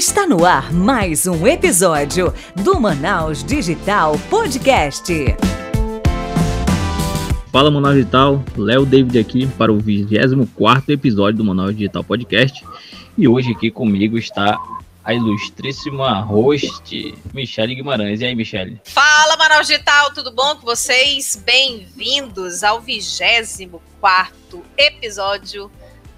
Está no ar mais um episódio do Manaus Digital Podcast. Fala Manaus Digital, Léo David aqui para o 24 episódio do Manaus Digital Podcast. E hoje aqui comigo está a ilustríssima host, Michele Guimarães. E aí, Michele? Fala, Manaus Digital, tudo bom com vocês? Bem-vindos ao 24 episódio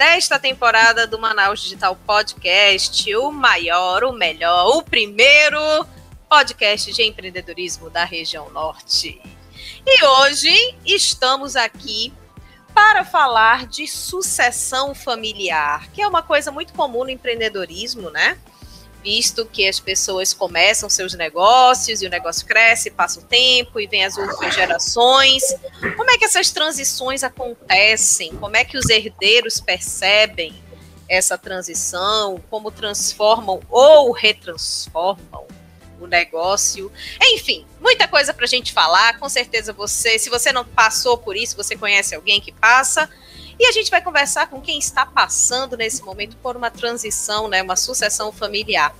desta temporada do Manaus Digital Podcast, o maior, o melhor, o primeiro podcast de empreendedorismo da região norte. E hoje estamos aqui para falar de sucessão familiar, que é uma coisa muito comum no empreendedorismo, né? Visto que as pessoas começam seus negócios e o negócio cresce, passa o tempo e vem as outras gerações. Como é que essas transições acontecem? Como é que os herdeiros percebem essa transição? Como transformam ou retransformam o negócio? Enfim, muita coisa para a gente falar. Com certeza você, se você não passou por isso, você conhece alguém que passa. E a gente vai conversar com quem está passando nesse momento por uma transição, né, uma sucessão familiar.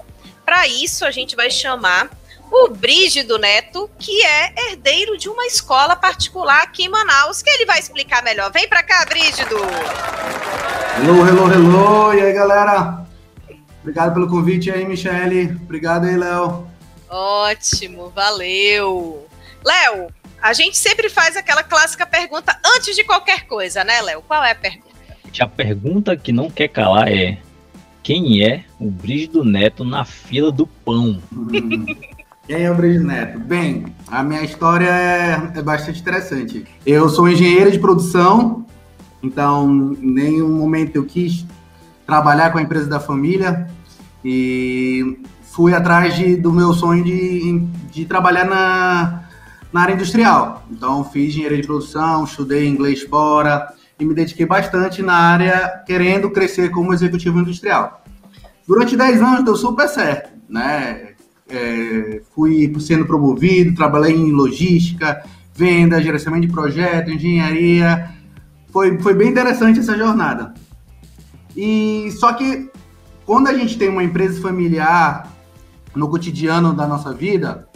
Para isso, a gente vai chamar o Brígido Neto, que é herdeiro de uma escola particular aqui em Manaus, que ele vai explicar melhor. Vem para cá, Brígido! Hello, hello, hello! E aí, galera? Obrigado pelo convite aí, Michele. Obrigado aí, Léo. Ótimo, valeu. Léo, a gente sempre faz aquela clássica pergunta antes de qualquer coisa, né, Léo? Qual é a pergunta? A pergunta que não quer calar é: quem é o Brígido Neto na fila do pão? Quem é o Brígido Neto? Bem, a minha história é, é bastante interessante. Eu sou engenheiro de produção, então em nenhum momento eu quis trabalhar com a empresa da família e fui atrás de, do meu sonho de, de trabalhar na, na área industrial. Então, fiz engenharia de produção, estudei inglês fora e me dediquei bastante na área, querendo crescer como executivo industrial. Durante 10 anos deu super certo, né? É, fui sendo promovido, trabalhei em logística, venda, gerenciamento de projeto, engenharia. Foi, foi bem interessante essa jornada. E só que quando a gente tem uma empresa familiar no cotidiano da nossa vida,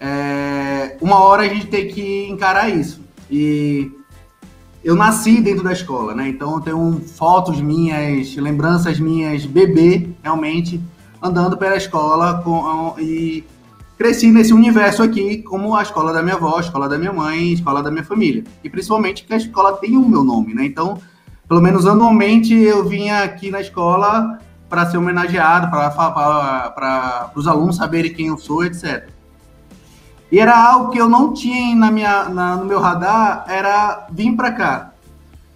é, uma hora a gente tem que encarar isso. E eu nasci dentro da escola, né? Então eu tenho fotos minhas, lembranças minhas, bebê, realmente, andando pela escola com, e cresci nesse universo aqui, como a escola da minha avó, a escola da minha mãe, a escola da minha família. E principalmente que a escola tem o meu nome, né? Então, pelo menos anualmente eu vinha aqui na escola para ser homenageado, para os alunos saberem quem eu sou, etc. E era algo que eu não tinha na minha, na, no meu radar, era vir para cá.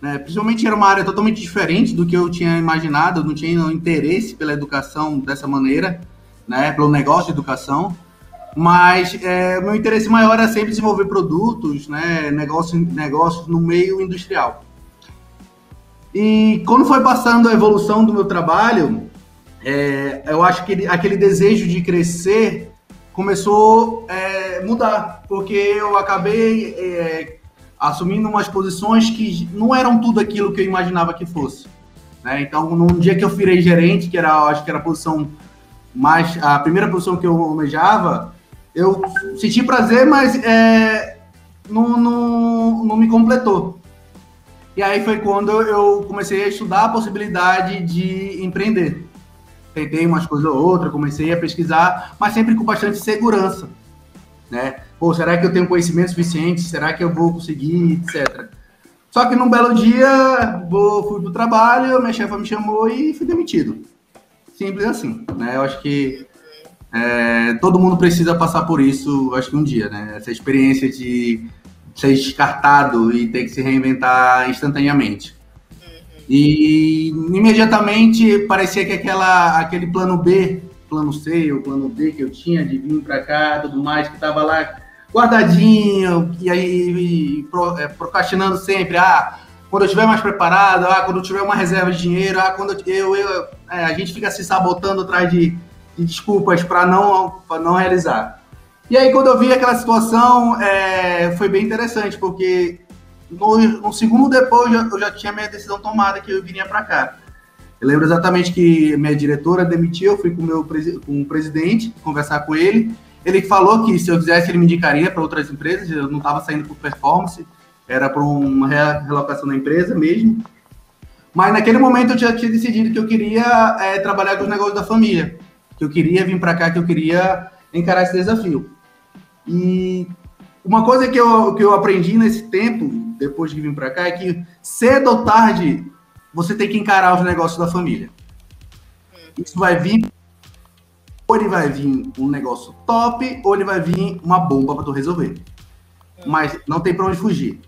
Né? Principalmente era uma área totalmente diferente do que eu tinha imaginado, eu não tinha interesse pela educação dessa maneira, né? pelo negócio de educação. Mas é, meu interesse maior era sempre desenvolver produtos, né? negócios, negócios no meio industrial. E quando foi passando a evolução do meu trabalho, é, eu acho que aquele desejo de crescer começou a é, mudar, porque eu acabei é, assumindo umas posições que não eram tudo aquilo que eu imaginava que fosse. Né? Então, num dia que eu virei gerente, que era, acho que era a posição mais, a primeira posição que eu almejava, eu senti prazer, mas é, não, não, não me completou. E aí foi quando eu comecei a estudar a possibilidade de empreender tentei umas coisas ou outra, comecei a pesquisar, mas sempre com bastante segurança, né? Pô, será que eu tenho conhecimento suficiente? Será que eu vou conseguir, etc. Só que num belo dia, vou, fui pro trabalho, minha chefa me chamou e fui demitido. Simples assim, né? Eu acho que é, todo mundo precisa passar por isso, acho que um dia, né? Essa experiência de ser descartado e ter que se reinventar instantaneamente. E imediatamente parecia que aquela, aquele plano B, plano C ou plano D que eu tinha de vir para cá, tudo mais, que estava lá guardadinho, e aí e, pro, é, procrastinando sempre, ah, quando eu estiver mais preparado, ah, quando eu tiver uma reserva de dinheiro, ah, quando eu, eu é, a gente fica se sabotando atrás de, de desculpas para não, não realizar. E aí, quando eu vi aquela situação, é, foi bem interessante, porque no, no segundo depois eu já, eu já, tinha minha decisão tomada que eu viria para cá. Eu lembro exatamente que minha diretora demitiu, eu fui com meu com o presidente conversar com ele. Ele falou que se eu quisesse ele me indicaria para outras empresas, eu não estava saindo por performance, era para uma relocação da empresa mesmo. Mas naquele momento eu já tinha decidido que eu queria é, trabalhar com os negócios da família, que eu queria vir para cá, que eu queria encarar esse desafio. E uma coisa que eu, que eu aprendi nesse tempo, depois de vir para cá, é que cedo ou tarde você tem que encarar os negócios da família. Isso vai vir, ou ele vai vir um negócio top, ou ele vai vir uma bomba para tu resolver. Mas não tem para onde fugir.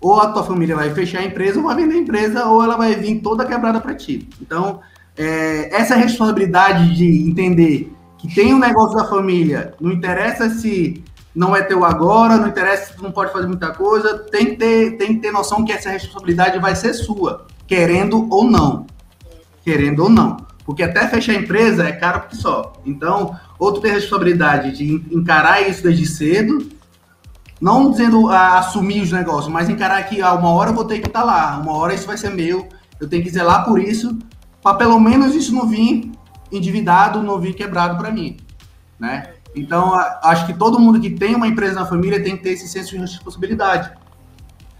Ou a tua família vai fechar a empresa, ou vai vender a empresa, ou ela vai vir toda quebrada para ti. Então, é, essa responsabilidade de entender que tem um negócio da família, não interessa se não é teu agora, não interessa tu não pode fazer muita coisa, tem que ter, tem que ter noção que essa responsabilidade vai ser sua, querendo ou não. Querendo ou não. Porque até fechar a empresa é caro que só. Então, ou tu tem a responsabilidade de encarar isso desde cedo, não dizendo assumir os negócios, mas encarar que ah, uma hora eu vou ter que estar tá lá, uma hora isso vai ser meu, eu tenho que zelar por isso, para pelo menos isso não vir endividado, não vir quebrado para mim, né? Então, acho que todo mundo que tem uma empresa na família tem que ter esse senso de responsabilidade.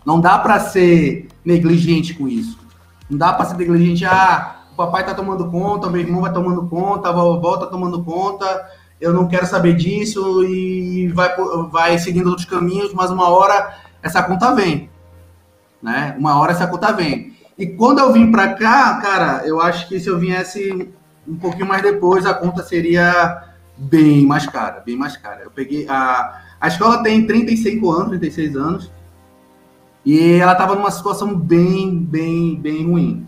Não dá para ser negligente com isso. Não dá para ser negligente, ah, o papai tá tomando conta, meu irmão vai tomando conta, a vovó tá tomando conta, eu não quero saber disso e vai, vai seguindo outros caminhos, mas uma hora essa conta vem. Né? Uma hora essa conta vem. E quando eu vim para cá, cara, eu acho que se eu viesse um pouquinho mais depois, a conta seria bem mais cara, bem mais cara. Eu peguei a a escola tem 35 anos, 36 anos, e ela estava numa situação bem, bem, bem ruim.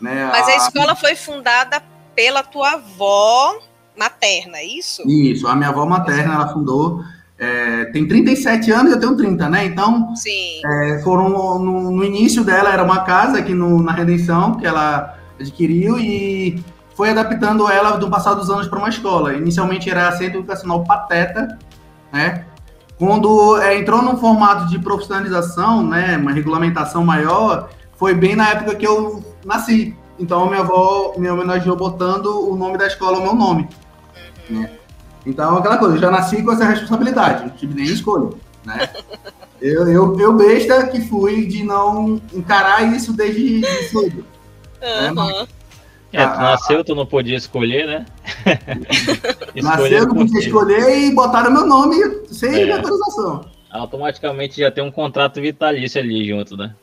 Né? Mas a, a escola foi fundada pela tua avó materna, é isso? Isso, a minha avó materna, ela fundou, é, tem 37 anos, eu tenho 30, né? Então, é, foram no, no, início dela, era uma casa aqui no, na Redenção, que ela adquiriu, e foi adaptando ela do passar dos anos para uma escola. Inicialmente era Centro Educacional Pateta, né? Quando é, entrou num formato de profissionalização, né, uma regulamentação maior, foi bem na época que eu nasci. Então minha avó me homenageou botando o nome da escola o meu nome. Né? Então aquela coisa, eu já nasci com essa responsabilidade, não tive nem escolha, né? Eu, eu, eu besta que fui de não encarar isso desde cedo. Uhum. Né? É, tu nasceu, tu não podia escolher, né? nasceu, não podia escolher e botaram meu nome sem é. autorização. Automaticamente já tem um contrato vitalício ali junto, né?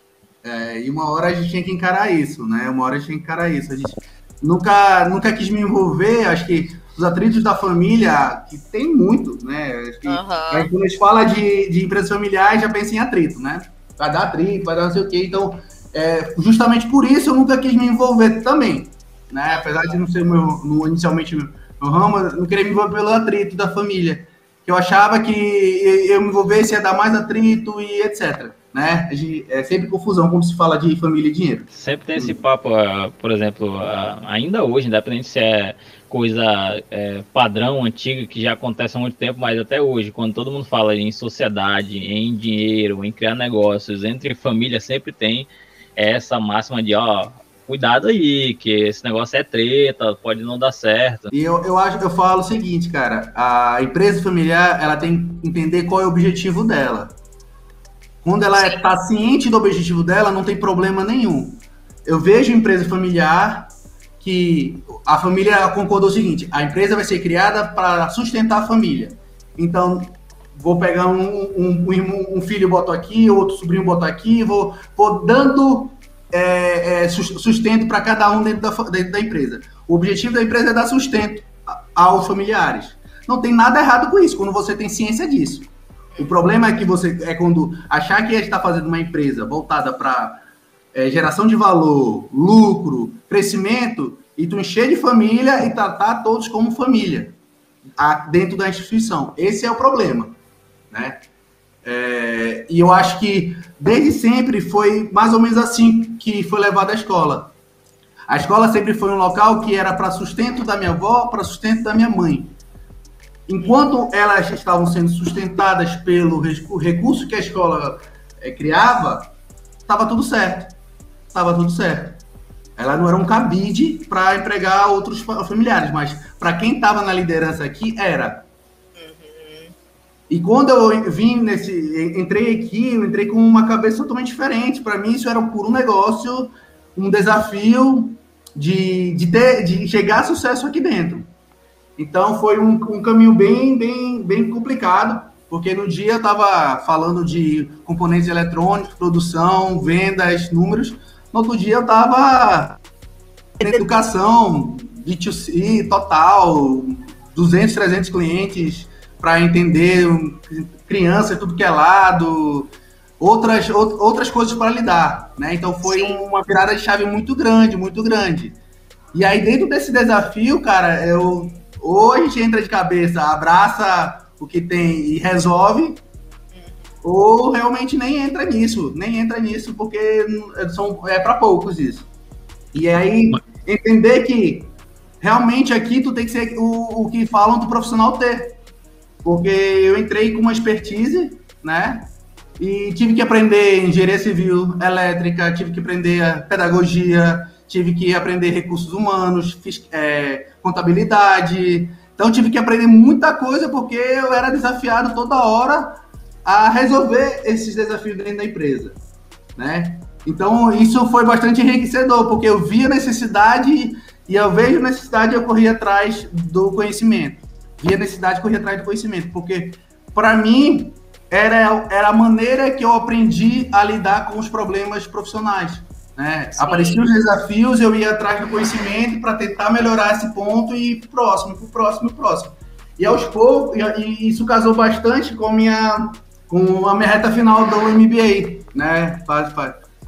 É, e uma hora a gente tinha que encarar isso, né? Uma hora a gente tinha que encarar isso. A gente nunca, nunca quis me envolver, acho que os atritos da família, que tem muito, né? Acho que, uhum. quando a gente fala de, de empresas familiares, já pensa em atrito, né? Vai dar atrito, vai dar não sei o quê. Então, é, justamente por isso eu nunca quis me envolver também né? Apesar de não ser meu, no, inicialmente meu, meu ramo, não queria me envolver pelo atrito da família. Que eu achava que eu me envolvesse ia dar mais atrito e etc. Né? É sempre confusão quando se fala de família e dinheiro. Sempre tem esse papo, ah, por exemplo, ah, ainda hoje, independente se é coisa é, padrão, antiga, que já acontece há muito tempo, mas até hoje, quando todo mundo fala em sociedade, em dinheiro, em criar negócios, entre família, sempre tem essa máxima de, ó, cuidado aí, que esse negócio é treta, pode não dar certo. E eu, eu acho que eu falo o seguinte, cara, a empresa familiar, ela tem que entender qual é o objetivo dela. Quando ela está ciente do objetivo dela, não tem problema nenhum. Eu vejo empresa familiar que a família concordou o seguinte: a empresa vai ser criada para sustentar a família. Então, vou pegar um, um, um, um filho boto aqui, outro sobrinho boto aqui, vou, vou dando é, é, sustento para cada um dentro da, dentro da empresa. O objetivo da empresa é dar sustento aos familiares. Não tem nada errado com isso, quando você tem ciência disso. O problema é que você é quando achar que está fazendo uma empresa voltada para é, geração de valor, lucro, crescimento, e tu encher de família e tratar todos como família a, dentro da instituição. Esse é o problema, né? É, e eu acho que desde sempre foi mais ou menos assim que foi levada a escola. A escola sempre foi um local que era para sustento da minha avó, para sustento da minha mãe. Enquanto elas estavam sendo sustentadas pelo recurso que a escola é, criava, estava tudo certo. Estava tudo certo. ela não era um cabide para empregar outros familiares, mas para quem estava na liderança aqui, era. E quando eu vim nesse. Entrei aqui, eu entrei com uma cabeça totalmente diferente. Para mim, isso era um puro negócio, um desafio de, de, ter, de chegar a sucesso aqui dentro. Então, foi um, um caminho bem, bem, bem complicado, porque no dia eu estava falando de componentes eletrônicos, produção, vendas, números no outro dia eu estava em educação, B2C total, 200, 300 clientes para entender crianças, tudo que é lado, outras, outras coisas para lidar, né? Então foi Sim. uma virada de chave muito grande, muito grande. E aí dentro desse desafio, cara, eu ou a gente entra de cabeça, abraça o que tem e resolve, ou realmente nem entra nisso, nem entra nisso, porque são, é para poucos isso. E aí, entender que realmente aqui tu tem que ser o, o que falam do profissional ter. Porque eu entrei com uma expertise, né? E tive que aprender engenharia civil, elétrica, tive que aprender pedagogia, tive que aprender recursos humanos, é, contabilidade. Então tive que aprender muita coisa porque eu era desafiado toda hora a resolver esses desafios dentro da empresa, né? Então, isso foi bastante enriquecedor, porque eu via necessidade e eu vejo necessidade eu corri atrás do conhecimento. Via necessidade correr atrás do conhecimento, porque para mim era, era a maneira que eu aprendi a lidar com os problemas profissionais. Né? Apareciam os desafios, eu ia atrás do conhecimento para tentar melhorar esse ponto e ir próximo, pro próximo, pro próximo. E aos poucos, e isso casou bastante com a minha com a minha reta final do MBA, né?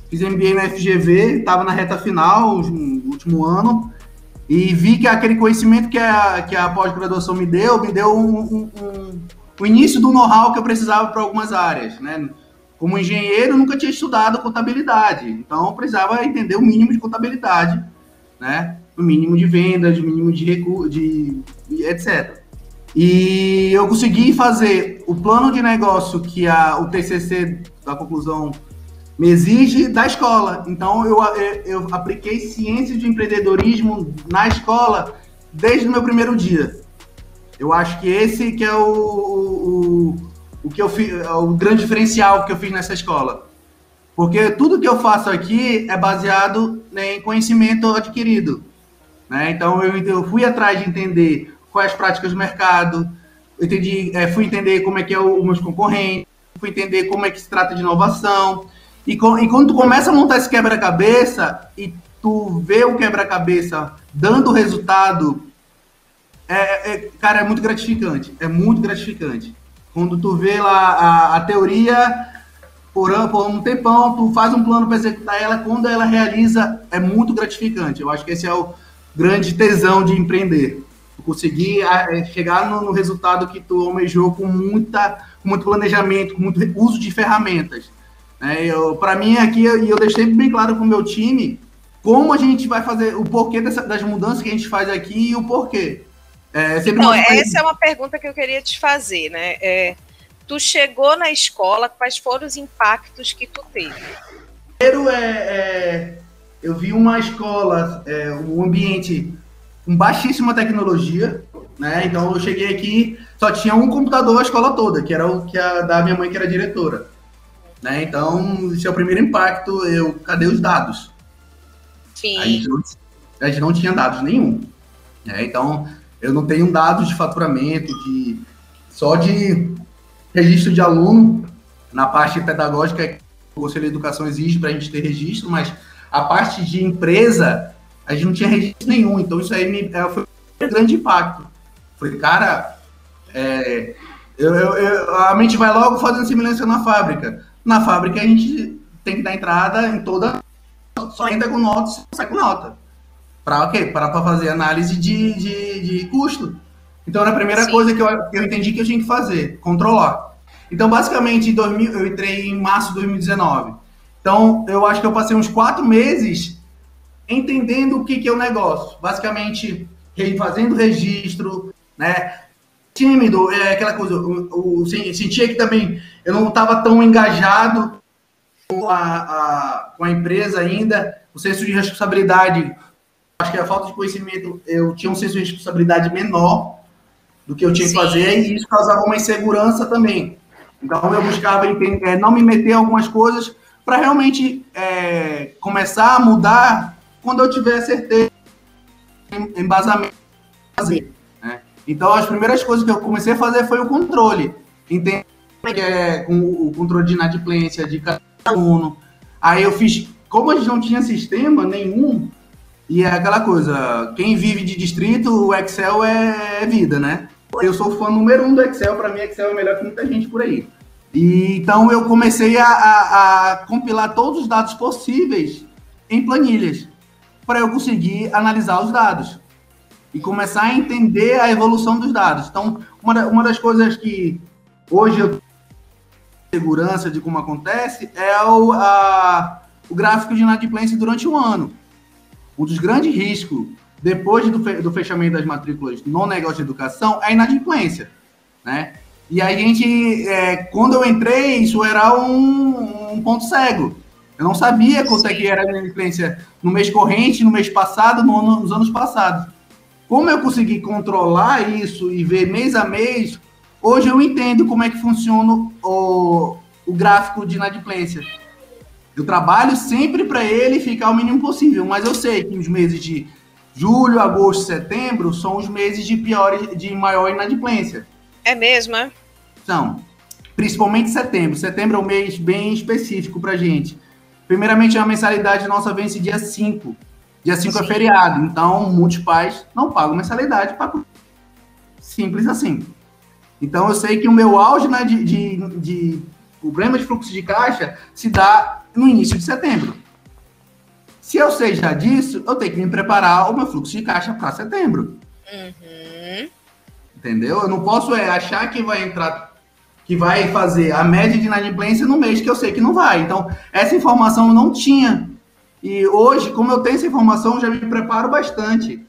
Fiz MBA na FGV, estava na reta final, no último ano, e vi que aquele conhecimento que a, que a pós-graduação me deu, me deu um, um, um, o início do know-how que eu precisava para algumas áreas, né? Como engenheiro, nunca tinha estudado contabilidade, então eu precisava entender o mínimo de contabilidade, né? O mínimo de vendas, o mínimo de recursos, de, etc. E eu consegui fazer o plano de negócio que a, o TCC da conclusão me exige da escola. Então, eu, eu, apliquei ciências de empreendedorismo na escola desde o meu primeiro dia. Eu acho que esse que é o, o, o que eu fiz, é o grande diferencial que eu fiz nessa escola. Porque tudo que eu faço aqui é baseado em conhecimento adquirido. Né? Então, eu, eu fui atrás de entender quais as práticas do mercado, entendi, é, fui entender como é que é o, os meus concorrentes, fui entender como é que se trata de inovação. E, com, e quando tu começa a montar esse quebra-cabeça e tu vê o quebra-cabeça dando resultado, é, é, cara, é muito gratificante. É muito gratificante. Quando tu vê lá a, a teoria por, por um tempão, tu faz um plano para executar ela, quando ela realiza, é muito gratificante. Eu acho que esse é o grande tesão de empreender conseguir é, chegar no, no, resultado que tu almejou com, muita, com muito planejamento, com muito uso de ferramentas. Né? Para mim, aqui, e eu deixei bem claro para o meu time como a gente vai fazer, o porquê dessa, das mudanças que a gente faz aqui e o porquê. É, então, essa é uma pergunta que eu queria te fazer, né? É, tu chegou na escola, quais foram os impactos que tu teve? Primeiro, é, é eu vi uma escola, é, um ambiente com baixíssima tecnologia, né? Então eu cheguei aqui, só tinha um computador a escola toda, que era o que a da minha mãe que era diretora. Né? Então, esse é o primeiro impacto, eu cadê os dados? Sim. A gente não, a gente não tinha dados nenhum. Né? Então, eu não tenho dados de faturamento, de só de registro de aluno na parte pedagógica o Conselho de Educação exige para a gente ter registro, mas a parte de empresa a gente não tinha registro nenhum, então isso aí me, é, foi um grande impacto. Foi, cara, é, eu, eu, eu, a mente vai logo fazendo semelhança na fábrica. Na fábrica a gente tem que dar entrada em toda. Só entra com nota, sai com nota. Para o quê? Para fazer análise de, de, de, custo. Então, era a primeira Sim. coisa que eu, eu entendi que eu tinha que fazer, controlar. Então, basicamente, em 2000, eu entrei em março de 2019. Então, eu acho que eu passei uns quatro meses entendendo o que, que é o negócio. Basicamente, fazendo registro, né? Tímido, é aquela coisa. O, o, sentia que também eu não estava tão engajado com a, a, com a empresa ainda, o senso de responsabilidade, acho que a falta de conhecimento, eu tinha um senso de responsabilidade menor do que eu tinha Sim. que fazer, e isso causava uma insegurança também. Então eu buscava entender, é, não me meter em algumas coisas para realmente é, começar a mudar quando eu tiver certeza em embasamento fazer. Então as primeiras coisas que eu comecei a fazer foi o controle, entender é, com o controle de inadimplência de cada aluno. Aí eu fiz, como a gente não tinha sistema nenhum, e é aquela coisa, quem vive de distrito, o Excel é, é vida, né? Eu sou fã número um do Excel, para mim Excel é melhor que muita gente por aí. E, então eu comecei a, a, a compilar todos os dados possíveis em planilhas para eu conseguir analisar os dados e começar a entender a evolução dos dados. Então, uma, da, uma das coisas que hoje eu segurança de como acontece é o, a, o gráfico de inadimplência durante um ano. Um dos grandes riscos depois do, do fechamento das matrículas no negócio de educação é a inadimplência, né? E a gente, é, quando eu entrei, isso era um, um ponto cego. Eu não sabia quanto é que era a inadimplência no mês corrente, no mês passado, no, nos anos passados. Como eu consegui controlar isso e ver mês a mês, hoje eu entendo como é que funciona o, o gráfico de inadimplência. Eu trabalho sempre para ele ficar o mínimo possível, mas eu sei que os meses de Julho, agosto, setembro são os meses de pior, de maior inadimplência. É mesmo, é? São. Principalmente setembro. Setembro é um mês bem específico para gente. Primeiramente, a mensalidade nossa vence dia 5. Dia 5 é feriado, então muitos pais não pagam mensalidade para simples assim. Então eu sei que o meu auge né, de, de, de problema de fluxo de caixa se dá no início de setembro. Se eu sei já disso, eu tenho que me preparar o meu fluxo de caixa para setembro. Uhum. Entendeu? Eu não posso é, achar que vai entrar, que vai fazer a média de inadimplência no mês que eu sei que não vai. Então, essa informação eu não tinha. E hoje, como eu tenho essa informação, já me preparo bastante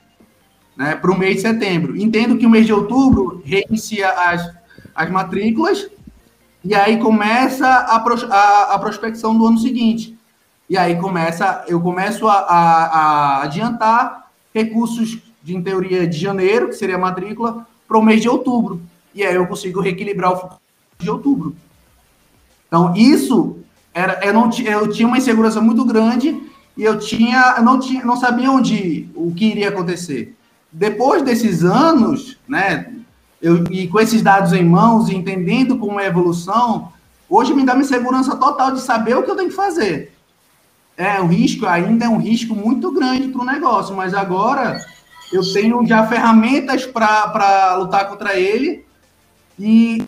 né, para o mês de setembro. Entendo que o mês de outubro reinicia as, as matrículas e aí começa a, a, a prospecção do ano seguinte. E aí começa, eu começo a, a, adiantar recursos de, em teoria, de janeiro, que seria a matrícula, para o mês de outubro. E aí eu consigo reequilibrar o de outubro. Então, isso era, eu, não, eu tinha uma insegurança muito grande e eu tinha, não, tinha, não sabia onde o que iria acontecer. Depois desses anos, né, eu, e com esses dados em mãos, e entendendo como é a evolução, hoje me dá uma segurança total de saber o que eu tenho que fazer. É, o risco ainda é um risco muito grande para o negócio, mas agora eu tenho já ferramentas para lutar contra ele e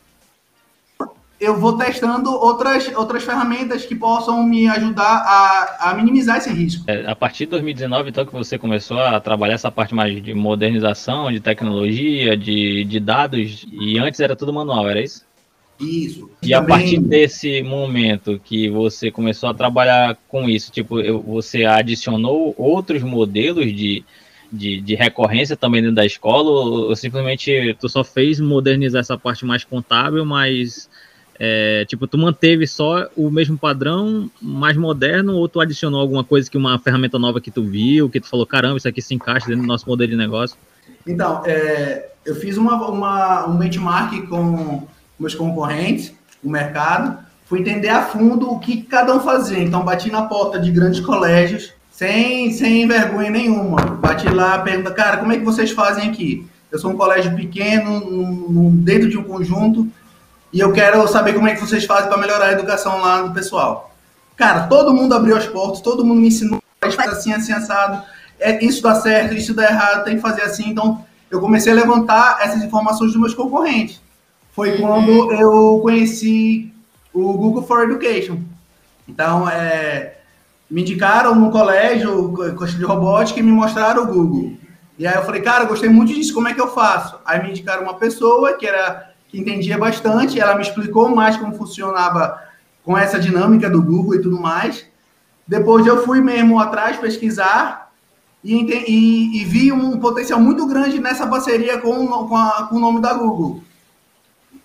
eu vou testando outras, outras ferramentas que possam me ajudar a, a minimizar esse risco. É, a partir de 2019, então, que você começou a trabalhar essa parte mais de modernização, de tecnologia, de, de dados, e antes era tudo manual, era isso? Isso. E Também... a partir desse momento que você começou a trabalhar com isso, tipo, você adicionou outros modelos de, de, de, recorrência também dentro da escola, ou simplesmente tu só fez modernizar essa parte mais contábil, mas é, tipo, tu manteve só o mesmo padrão, mais moderno, ou tu adicionou alguma coisa que uma ferramenta nova que tu viu, que tu falou, caramba, isso aqui se encaixa dentro do nosso modelo de negócio? Então, é, eu fiz uma, uma, um benchmark com meus concorrentes, o mercado, fui entender a fundo o que cada um fazia. Então, bati na porta de grandes colégios, sem, sem vergonha nenhuma. Bati lá, pergunta, cara, como é que vocês fazem aqui? Eu sou um colégio pequeno, um, dentro de um conjunto, e eu quero saber como é que vocês fazem para melhorar a educação lá do pessoal. Cara, todo mundo abriu as portas, todo mundo me ensinou assim, assim, assado. É, isso dá certo, isso dá errado, tem que fazer assim. Então, eu comecei a levantar essas informações dos meus concorrentes foi quando eu conheci o Google for Education. Então, é, me indicaram no colégio, de robótica, e me mostraram o Google. E aí eu falei, cara, eu gostei muito disso, como é que eu faço? Aí me indicaram uma pessoa que era que entendia bastante, ela me explicou mais como funcionava com essa dinâmica do Google e tudo mais. Depois eu fui mesmo atrás pesquisar e, e, e vi um potencial muito grande nessa parceria com, com, a, com o nome da Google.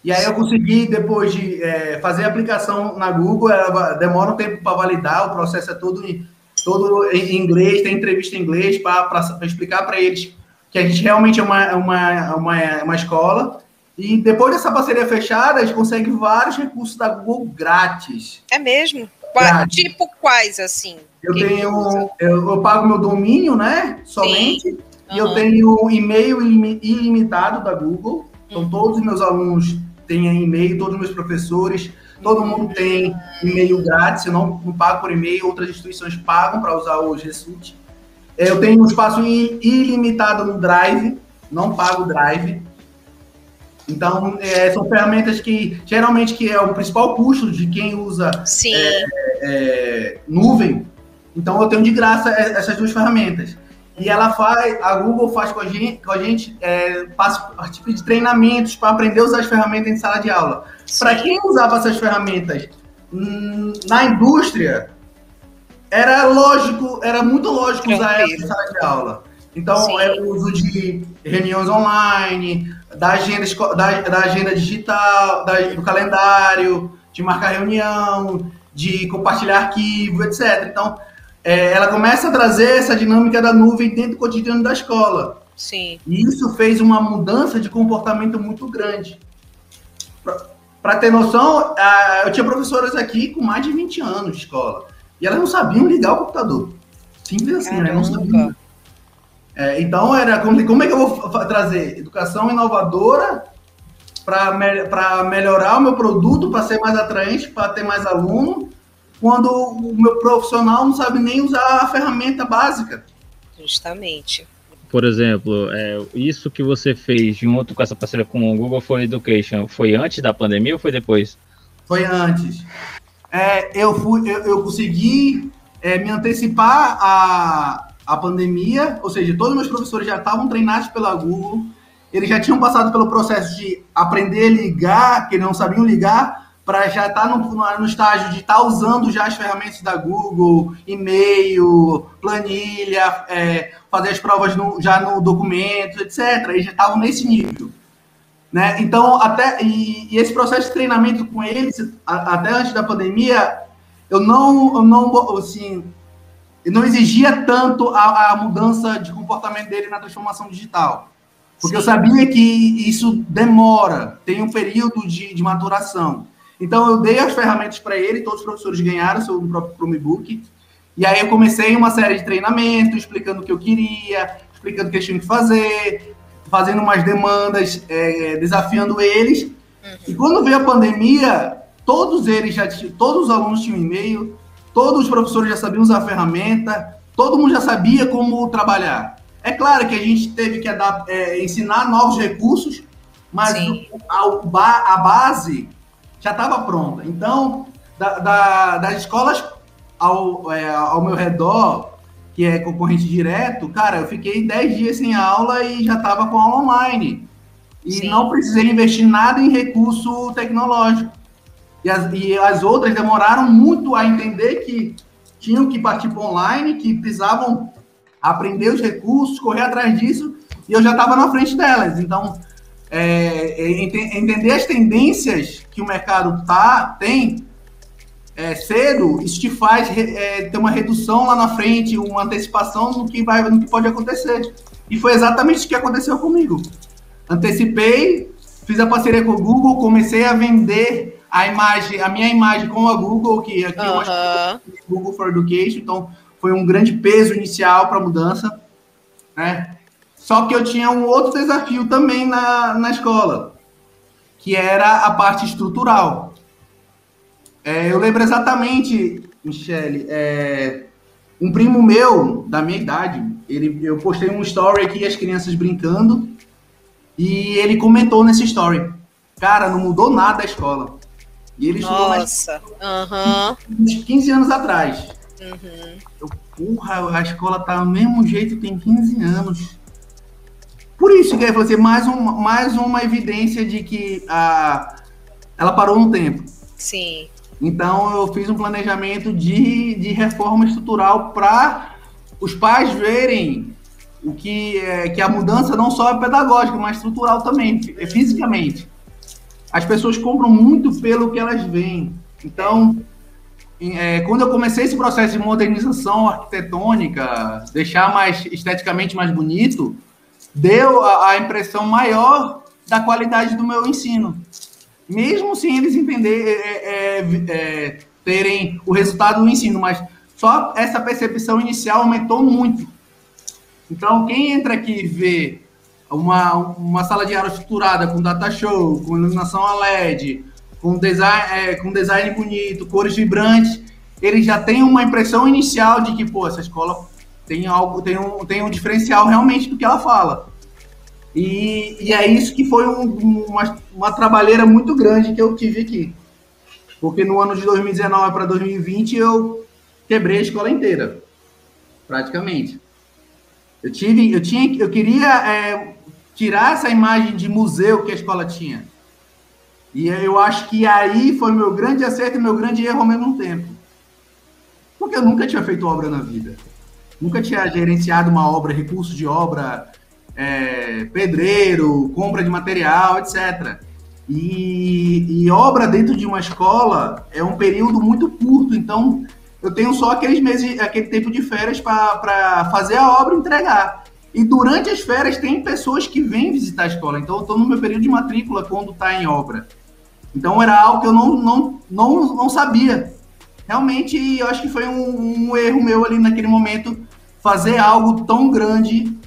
E aí eu consegui, depois de é, fazer a aplicação na Google, ela demora um tempo para validar, o processo é todo todo em inglês, tem entrevista em inglês para explicar para eles que a gente realmente é uma, uma, uma, uma escola. E depois dessa parceria fechada, a gente consegue vários recursos da Google grátis. É mesmo? Grátis. Tipo quais, assim? Eu tenho. Eu, eu, pago meu domínio, né? Somente. Sim. E eu tenho e-mail ilimitado da Google. Então, uhum. todos os meus alunos têm e-mail, todos os meus professores, todo mundo tem e-mail grátis. Eu não, não pago por e-mail, outras instituições pagam para usar o G Suite. Eu tenho um espaço ilimitado no Drive, não pago Drive. Então, é, são ferramentas que, geralmente, que é o principal custo de quem usa é, é, nuvem. Então, eu tenho de graça essas duas ferramentas. E ela faz, a Google faz com a gente, com a gente é, participa de treinamentos para aprender a usar as ferramentas em sala de aula. Para quem usava essas ferramentas hum, na indústria, era lógico, era muito lógico Tranquilo. usar ela em sala de aula. Então, é o uso de reuniões online, da agenda, da, da agenda digital, da, do calendário, de marcar reunião, de compartilhar arquivo, etc. Então, é, ela começa a trazer essa dinâmica da nuvem dentro do cotidiano da escola. Sim. E isso fez uma mudança de comportamento muito grande. Para ter noção, eu tinha professoras aqui com mais de 20 anos de escola. E elas não sabiam ligar o computador. Simples assim, né? Não sabiam. É, então, era como, como é que eu vou trazer educação inovadora para me, melhorar o meu produto, para ser mais atraente, para ter mais aluno, quando o meu profissional não sabe nem usar a ferramenta básica. Justamente. Por exemplo, é, isso que você fez junto com essa parceria com o Google for Education, foi antes da pandemia ou foi depois? Foi antes. É, eu, fui, eu, eu consegui é, me antecipar a, a pandemia, ou seja, todos os meus professores já estavam treinados pela Google, eles já tinham passado pelo processo de aprender a ligar, que não sabiam ligar, para já estar tá no, no, estágio de estar tá usando já as ferramentas da Google, e-mail, planilha, é, fazer as provas no, já no documento, etc. Eles já estavam nesse nível. Né? Então, até e, e, esse processo de treinamento com eles, a, até antes da pandemia, eu não, eu não, assim, não exigia tanto a, a mudança de comportamento dele na transformação digital. Porque Sim. eu sabia que isso demora, tem um período de, de maturação. Então, eu dei as ferramentas para ele, todos os professores ganharam seu próprio Chromebook. E aí, eu comecei uma série de treinamentos, explicando o que eu queria, explicando o que eles tinham que fazer, fazendo umas demandas, é, desafiando eles. Uhum. E quando veio a pandemia, todos eles já todos os alunos tinham e-mail, todos os professores já sabiam usar a ferramenta, todo mundo já sabia como trabalhar. É claro que a gente teve que adaptar, é, ensinar novos recursos, mas a, a base já estava pronta. Então, da, da, das escolas ao, é, ao meu redor, que é concorrente direto, cara, eu fiquei 10 dias sem aula e já estava com aula online. E Sim. não precisei investir nada em recurso tecnológico. E as, e as outras demoraram muito a entender que tinham que partir para online, que precisavam aprender os recursos, correr atrás disso, e eu já estava na frente delas. Então, é, é entender as tendências que o mercado tá, tem é, cedo, isso te faz é, ter uma redução lá na frente, uma antecipação no que, vai, no que pode acontecer. E foi exatamente o que aconteceu comigo. Antecipei, fiz a parceria com o Google, comecei a vender a imagem, a minha imagem com a Google, que aqui eu acho que Google for Education, então foi um grande peso inicial para a mudança, né? Só que eu tinha um outro desafio também na, na escola, que era a parte estrutural. É, eu lembro exatamente, Michele, é, um primo meu, da minha idade, ele, eu postei um story aqui, as crianças brincando, e ele comentou nesse story. Cara, não mudou nada a escola. E ele Nossa, estudou mais, uhum. uns 15 anos atrás. Uhum. Eu, porra, a escola tá do mesmo jeito, tem 15 anos. Por isso que você mais, um, mais uma evidência de que a, ela parou no tempo. Sim. Então eu fiz um planejamento de, de reforma estrutural para os pais verem o que é que a mudança não só é pedagógica, mas estrutural também, é fisicamente. As pessoas compram muito pelo que elas veem. Então, é, quando eu comecei esse processo de modernização arquitetônica, deixar mais esteticamente mais bonito, deu a, a impressão maior da qualidade do meu ensino. Mesmo sem eles entender, é, é, é, é terem o resultado do ensino, mas só essa percepção inicial aumentou muito. Então, quem entra aqui e vê uma, uma sala de aula estruturada com data show, com iluminação a LED, com design, é, com design bonito, cores vibrantes, ele já tem uma impressão inicial de que, pô, essa escola tem algo, tem um, tem um diferencial realmente do que ela fala. E, e é isso que foi um, uma, uma trabalheira muito grande que eu tive aqui. Porque no ano de 2019 para 2020 eu quebrei a escola inteira, praticamente. Eu tive, eu tinha, eu queria é, tirar essa imagem de museu que a escola tinha. E eu acho que aí foi meu grande acerto e meu grande erro ao mesmo tempo. Porque eu nunca tinha feito obra na vida. Nunca tinha gerenciado uma obra, recurso de obra, é, pedreiro, compra de material, etc. E, e, obra dentro de uma escola é um período muito curto, então eu tenho só aqueles meses, aquele tempo de férias para fazer a obra e entregar. E durante as férias tem pessoas que vêm visitar a escola, então eu estou no meu período de matrícula quando está em obra. Então era algo que eu não, não, não, não sabia. Realmente, eu acho que foi um, um erro meu ali naquele momento fazer algo tão grande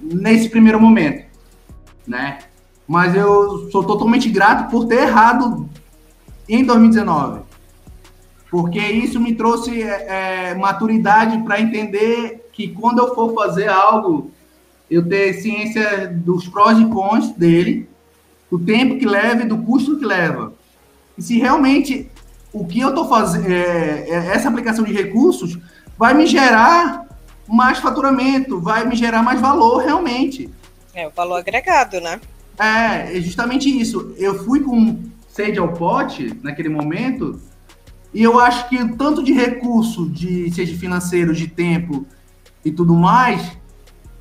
nesse primeiro momento, né? Mas eu sou totalmente grato por ter errado em 2019, porque isso me trouxe é, é maturidade para entender que quando eu for fazer algo, eu ter ciência dos prós e cons dele do tempo que leva e do custo que leva. E se realmente o que eu estou fazendo, é, é, essa aplicação de recursos vai me gerar mais faturamento, vai me gerar mais valor realmente. É, o valor agregado, né? É, é justamente isso. Eu fui com sede ao pote naquele momento e eu acho que tanto de recurso, de, seja financeiro, de tempo e tudo mais,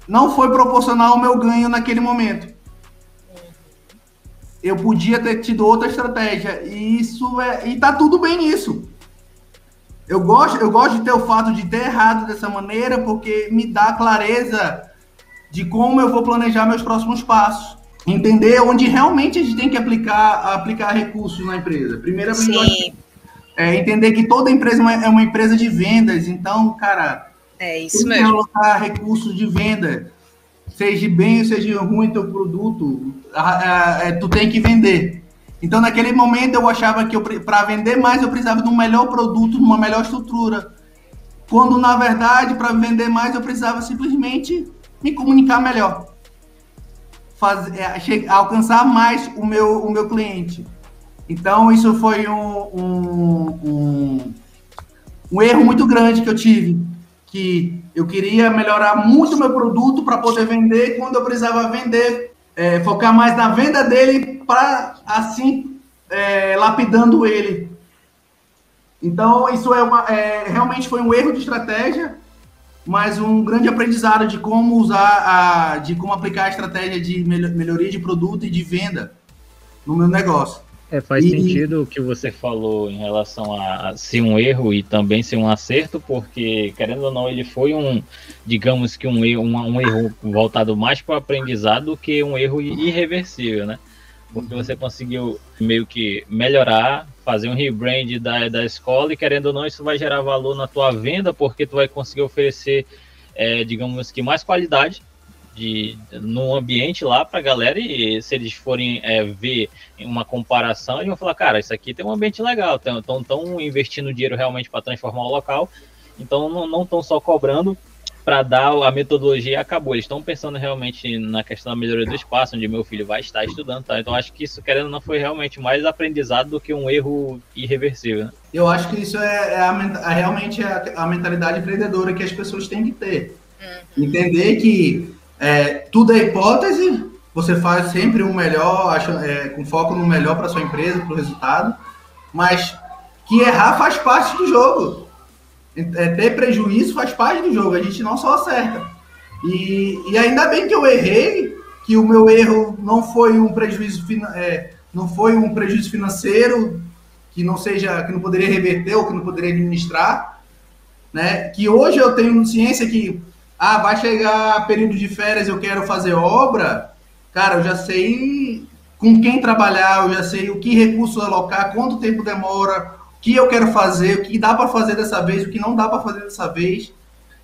não foi proporcional ao meu ganho naquele momento eu podia ter tido outra estratégia. E isso é. E tá tudo bem nisso. Eu gosto, eu gosto de ter o fato de ter errado dessa maneira, porque me dá clareza de como eu vou planejar meus próximos passos. Entender onde realmente a gente tem que aplicar, aplicar recursos na empresa. Primeiramente, é, entender que toda empresa é uma empresa de vendas, então, cara, é isso mesmo. colocar recursos de venda seja bem ou seja ruim teu produto, é, tu tem que vender. Então, naquele momento, eu achava que para vender mais eu precisava de um melhor produto, de uma melhor estrutura. Quando, na verdade, para vender mais eu precisava simplesmente me comunicar melhor. Fazer, é, alcançar mais o meu, o meu cliente. Então, isso foi um, um, um, um erro muito grande que eu tive que eu queria melhorar muito meu produto para poder vender quando eu precisava vender, é, focar mais na venda dele para assim é, lapidando ele. Então isso é, uma, é, realmente foi um erro de estratégia, mas um grande aprendizado de como usar a, de como aplicar a estratégia de melhoria de produto e de venda no meu negócio. É, faz e... sentido o que você falou em relação a ser um erro e também ser um acerto, porque, querendo ou não, ele foi um, digamos que um erro, um, um erro voltado mais para o aprendizado do que um erro irreversível, né? Porque você conseguiu meio que melhorar, fazer um rebrand da, da escola e, querendo ou não, isso vai gerar valor na tua venda, porque tu vai conseguir oferecer, é, digamos que, mais qualidade de no ambiente lá para a galera e se eles forem é, ver uma comparação, eles vão falar, cara, isso aqui tem um ambiente legal, estão tão investindo dinheiro realmente para transformar o local, então não estão só cobrando para dar a metodologia e acabou. Eles estão pensando realmente na questão da melhoria do espaço, onde meu filho vai estar estudando, tá? Então acho que isso, querendo ou não, foi realmente mais aprendizado do que um erro irreversível. Né? Eu acho que isso é, é, a, é realmente a, a, mentalidade empreendedora que as pessoas têm que ter. Uhum. Entender que é, tudo é hipótese, você faz sempre o melhor, acha, é, com foco no melhor para sua empresa, para o resultado, mas que errar faz parte do jogo. É, ter prejuízo faz parte do jogo, a gente não só acerta. E, e ainda bem que eu errei, que o meu erro não foi um prejuízo, é, não foi um prejuízo financeiro, que não seja, que não poderia reverter ou que não poderia administrar, né? Que hoje eu tenho ciência que ah, vai chegar período de férias, eu quero fazer obra, cara, eu já sei com quem trabalhar, eu já sei o que recurso alocar, quanto tempo demora, o que eu quero fazer, o que dá para fazer dessa vez, o que não dá para fazer dessa vez,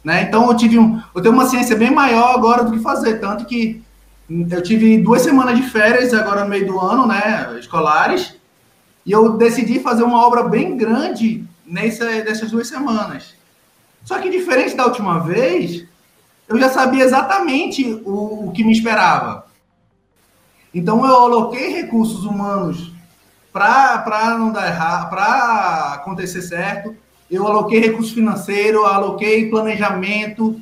né? Então eu tive um, eu tenho uma ciência bem maior agora do que fazer, tanto que eu tive duas semanas de férias agora no meio do ano, né, escolares, e eu decidi fazer uma obra bem grande nessa, nessas duas semanas. Só que diferente da última vez, eu já sabia exatamente o, o que me esperava. Então eu aloquei recursos humanos para não dar errado, para acontecer certo. Eu aloquei recurso financeiro, aloquei planejamento.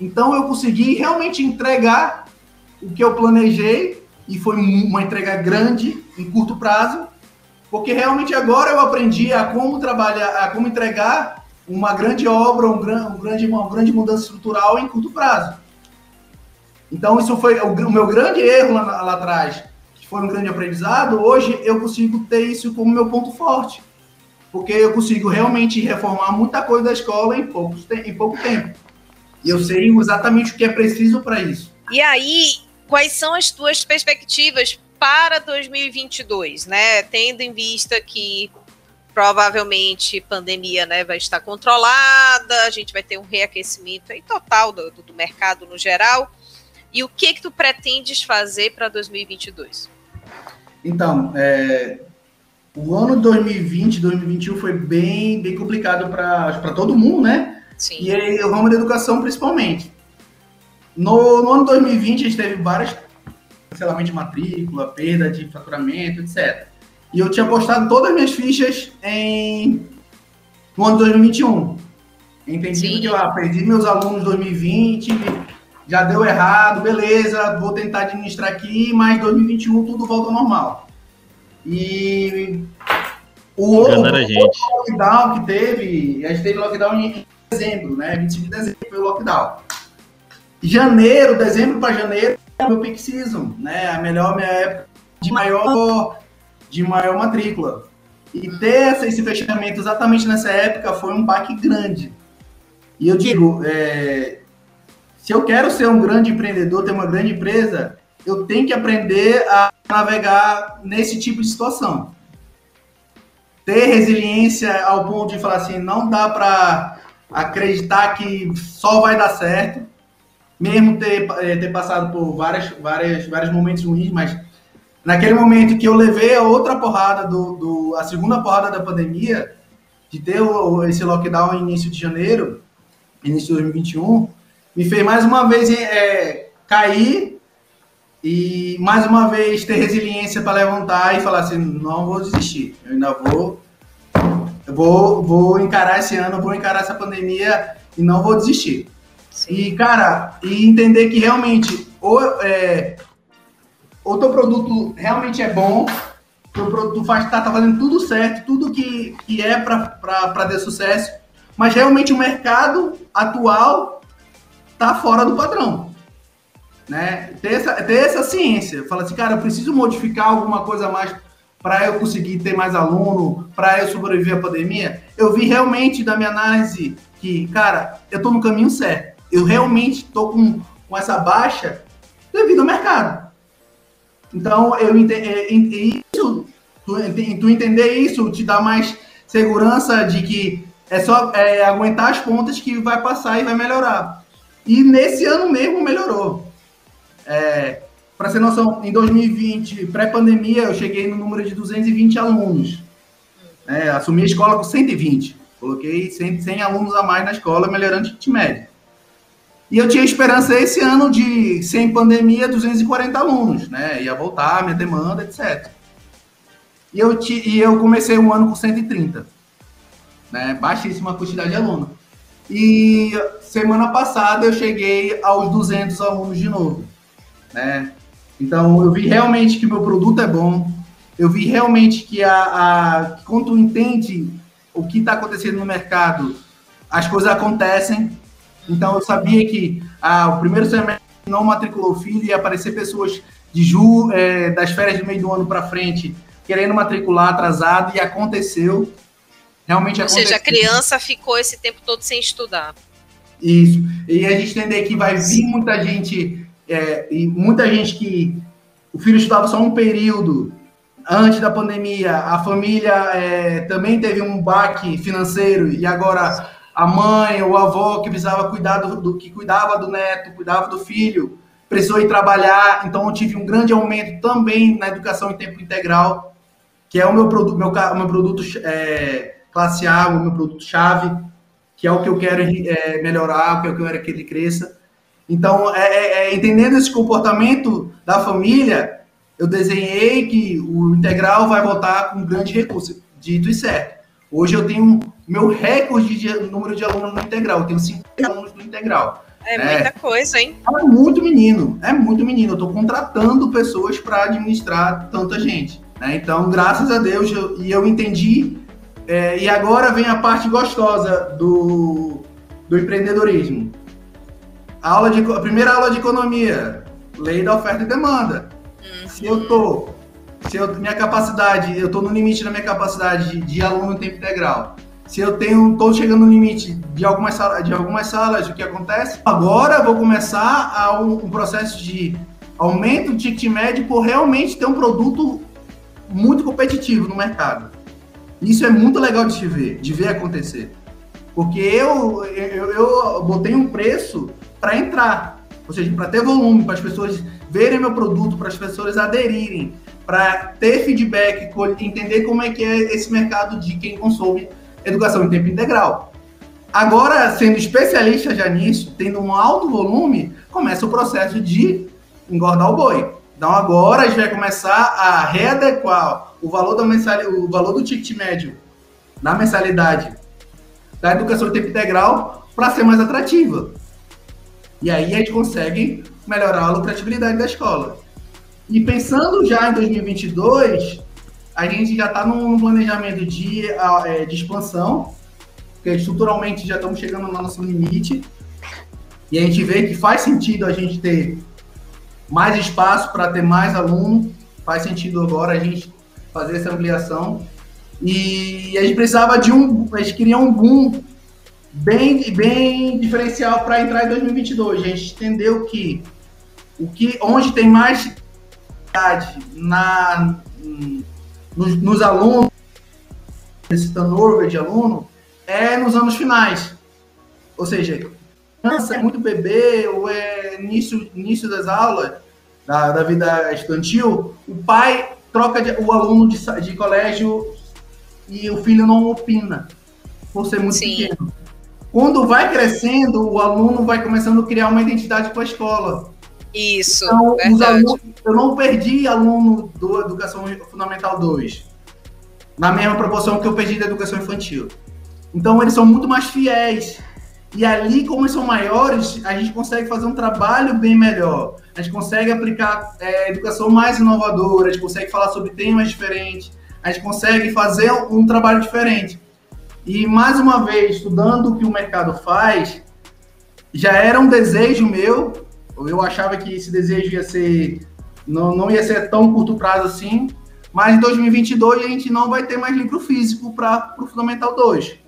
Então eu consegui realmente entregar o que eu planejei e foi uma entrega grande em curto prazo porque realmente agora eu aprendi a como trabalhar, a como entregar uma grande obra, um, um grande, uma grande mudança estrutural em curto prazo. Então, isso foi o, o meu grande erro lá, lá, atrás, que foi um grande aprendizado. Hoje eu consigo ter isso como meu ponto forte, porque eu consigo realmente reformar muita coisa da escola em, poucos, em pouco tempo. E eu sei exatamente o que é preciso para isso. E aí, quais são as tuas perspectivas para 2022, né? Tendo em vista que provavelmente pandemia né, vai estar controlada, a gente vai ter um reaquecimento aí total do, do mercado no geral. E o que que tu pretendes fazer para 2022? Então, é, o ano 2020, 2021 foi bem, bem complicado para todo mundo, né? Sim. E aí, o ramo da educação principalmente. No, no ano 2020, a gente teve várias cancelamento de matrícula, perda de faturamento, etc. E eu tinha postado todas as minhas fichas em no ano 2021. Entendi que eu ah, perdi meus alunos em 2020, já deu errado, beleza, vou tentar administrar aqui, mas 2021 tudo volta ao normal. E o outro, lockdown que teve, a gente teve lockdown em dezembro, né? 25 de dezembro foi o lockdown. Janeiro, dezembro para janeiro, é o meu peak season, né? A melhor minha época de maior, de maior matrícula. E ter esse fechamento exatamente nessa época foi um baque grande. E eu digo, é, se eu quero ser um grande empreendedor, ter uma grande empresa, eu tenho que aprender a navegar nesse tipo de situação. Ter resiliência ao ponto de falar assim, não dá para acreditar que só vai dar certo mesmo ter, eh, ter passado por várias, várias, vários momentos ruins, mas naquele momento que eu levei a outra porrada, do, do a segunda porrada da pandemia, de ter o, esse lockdown no início de janeiro, início de 2021, me fez mais uma vez é, cair e mais uma vez ter resiliência para levantar e falar assim, não vou desistir, eu ainda vou, eu vou, vou encarar esse ano, vou encarar essa pandemia e não vou desistir. E, cara, e entender que realmente ou, é, o teu produto realmente é bom, teu produto faz, tá, tá fazendo tudo certo, tudo que, que é para ter sucesso, mas realmente o mercado atual tá fora do padrão. Né? Ter, essa, ter essa ciência. Fala assim, cara, eu preciso modificar alguma coisa mais para eu conseguir ter mais aluno, para eu sobreviver à pandemia. Eu vi realmente da minha análise que, cara, eu tô no caminho certo eu realmente estou com, com essa baixa devido ao mercado. Então, eu é, isso, tu, tu entender isso te dá mais segurança de que é só é, aguentar as pontas que vai passar e vai melhorar. E nesse ano mesmo melhorou. É, Para ser noção, em 2020, pré-pandemia, eu cheguei no número de 220 alunos. É, assumi a escola com 120. Coloquei 100, 100 alunos a mais na escola, melhorando o médio. E eu tinha esperança esse ano de, sem pandemia, 240 alunos, né? Ia voltar, minha demanda, etc. E eu, e eu comecei um ano com 130, né? Baixíssima quantidade de aluno. E semana passada eu cheguei aos 200 alunos de novo, né? Então eu vi realmente que meu produto é bom, eu vi realmente que a, a quando tu entende o que está acontecendo no mercado, as coisas acontecem, então eu sabia que ah, o primeiro semestre não matriculou filho, ia aparecer pessoas de ju, é, das férias de meio do ano para frente querendo matricular atrasado e aconteceu. Realmente Ou aconteceu. seja, a criança ficou esse tempo todo sem estudar. Isso. E a gente entender que vai vir muita gente, é, e muita gente que o filho estudava só um período antes da pandemia, a família é, também teve um baque financeiro e agora a mãe ou a avó que precisava cuidar do, do que cuidava do neto, cuidava do filho, precisou ir trabalhar, então eu tive um grande aumento também na educação em tempo integral, que é o meu produto, meu, meu produto é, classe A, o meu produto chave, que é o que eu quero é, melhorar, o que eu quero que ele cresça. Então, é, é, é, entendendo esse comportamento da família, eu desenhei que o integral vai voltar com um grande recurso, dito e certo. Hoje eu tenho meu recorde de número de alunos no integral, eu tenho 50 alunos no integral. É muita coisa, hein? É muito menino, é muito menino. Eu estou contratando pessoas para administrar tanta gente. Né? Então, graças a Deus, eu, e eu entendi. É, e agora vem a parte gostosa do, do empreendedorismo. A, aula de, a primeira aula de economia, lei da oferta e demanda. Uhum. Se eu tô, se eu, minha capacidade, eu estou no limite da minha capacidade de, de aluno em tempo integral se eu tenho, estou chegando no limite de algumas salas, de algumas salas, o que acontece? Agora vou começar a um, um processo de aumento do ticket médio por realmente ter um produto muito competitivo no mercado. Isso é muito legal de se ver, de ver acontecer. Porque eu, eu, eu botei um preço para entrar, ou seja, para ter volume, para as pessoas verem meu produto, para as pessoas aderirem, para ter feedback, entender como é que é esse mercado de quem consome educação em tempo integral. Agora, sendo especialista já nisso, tendo um alto volume, começa o processo de engordar o boi. Então agora a gente vai começar a readequar o valor, da mensalidade, o valor do ticket médio na mensalidade da educação em tempo integral para ser mais atrativa. E aí a gente consegue melhorar a lucratividade da escola. E pensando já em 2022, a gente já está num planejamento de, é, de expansão, porque estruturalmente já estamos chegando no nosso limite, e a gente vê que faz sentido a gente ter mais espaço para ter mais aluno, faz sentido agora a gente fazer essa ampliação. E a gente precisava de um, a gente queria um boom bem, bem diferencial para entrar em 2022. A gente entendeu que o que onde tem mais na nos, nos alunos, esse turnover de aluno, é nos anos finais. Ou seja, criança é muito bebê, ou é início, início das aulas, da, da vida estudantil, o pai troca de, o aluno de, de colégio e o filho não opina, por ser muito Sim. pequeno. Quando vai crescendo, o aluno vai começando a criar uma identidade com a escola. Isso, então, alunos, eu não perdi aluno do Educação Fundamental 2, na mesma proporção que eu perdi da Educação Infantil. Então, eles são muito mais fiéis. E ali, como eles são maiores, a gente consegue fazer um trabalho bem melhor. A gente consegue aplicar é, educação mais inovadora, a gente consegue falar sobre temas diferentes, a gente consegue fazer um trabalho diferente. E, mais uma vez, estudando o que o mercado faz, já era um desejo meu eu achava que esse desejo ia ser não, não ia ser tão curto prazo assim, mas em 2022 a gente não vai ter mais livro físico para o Fundamental 2.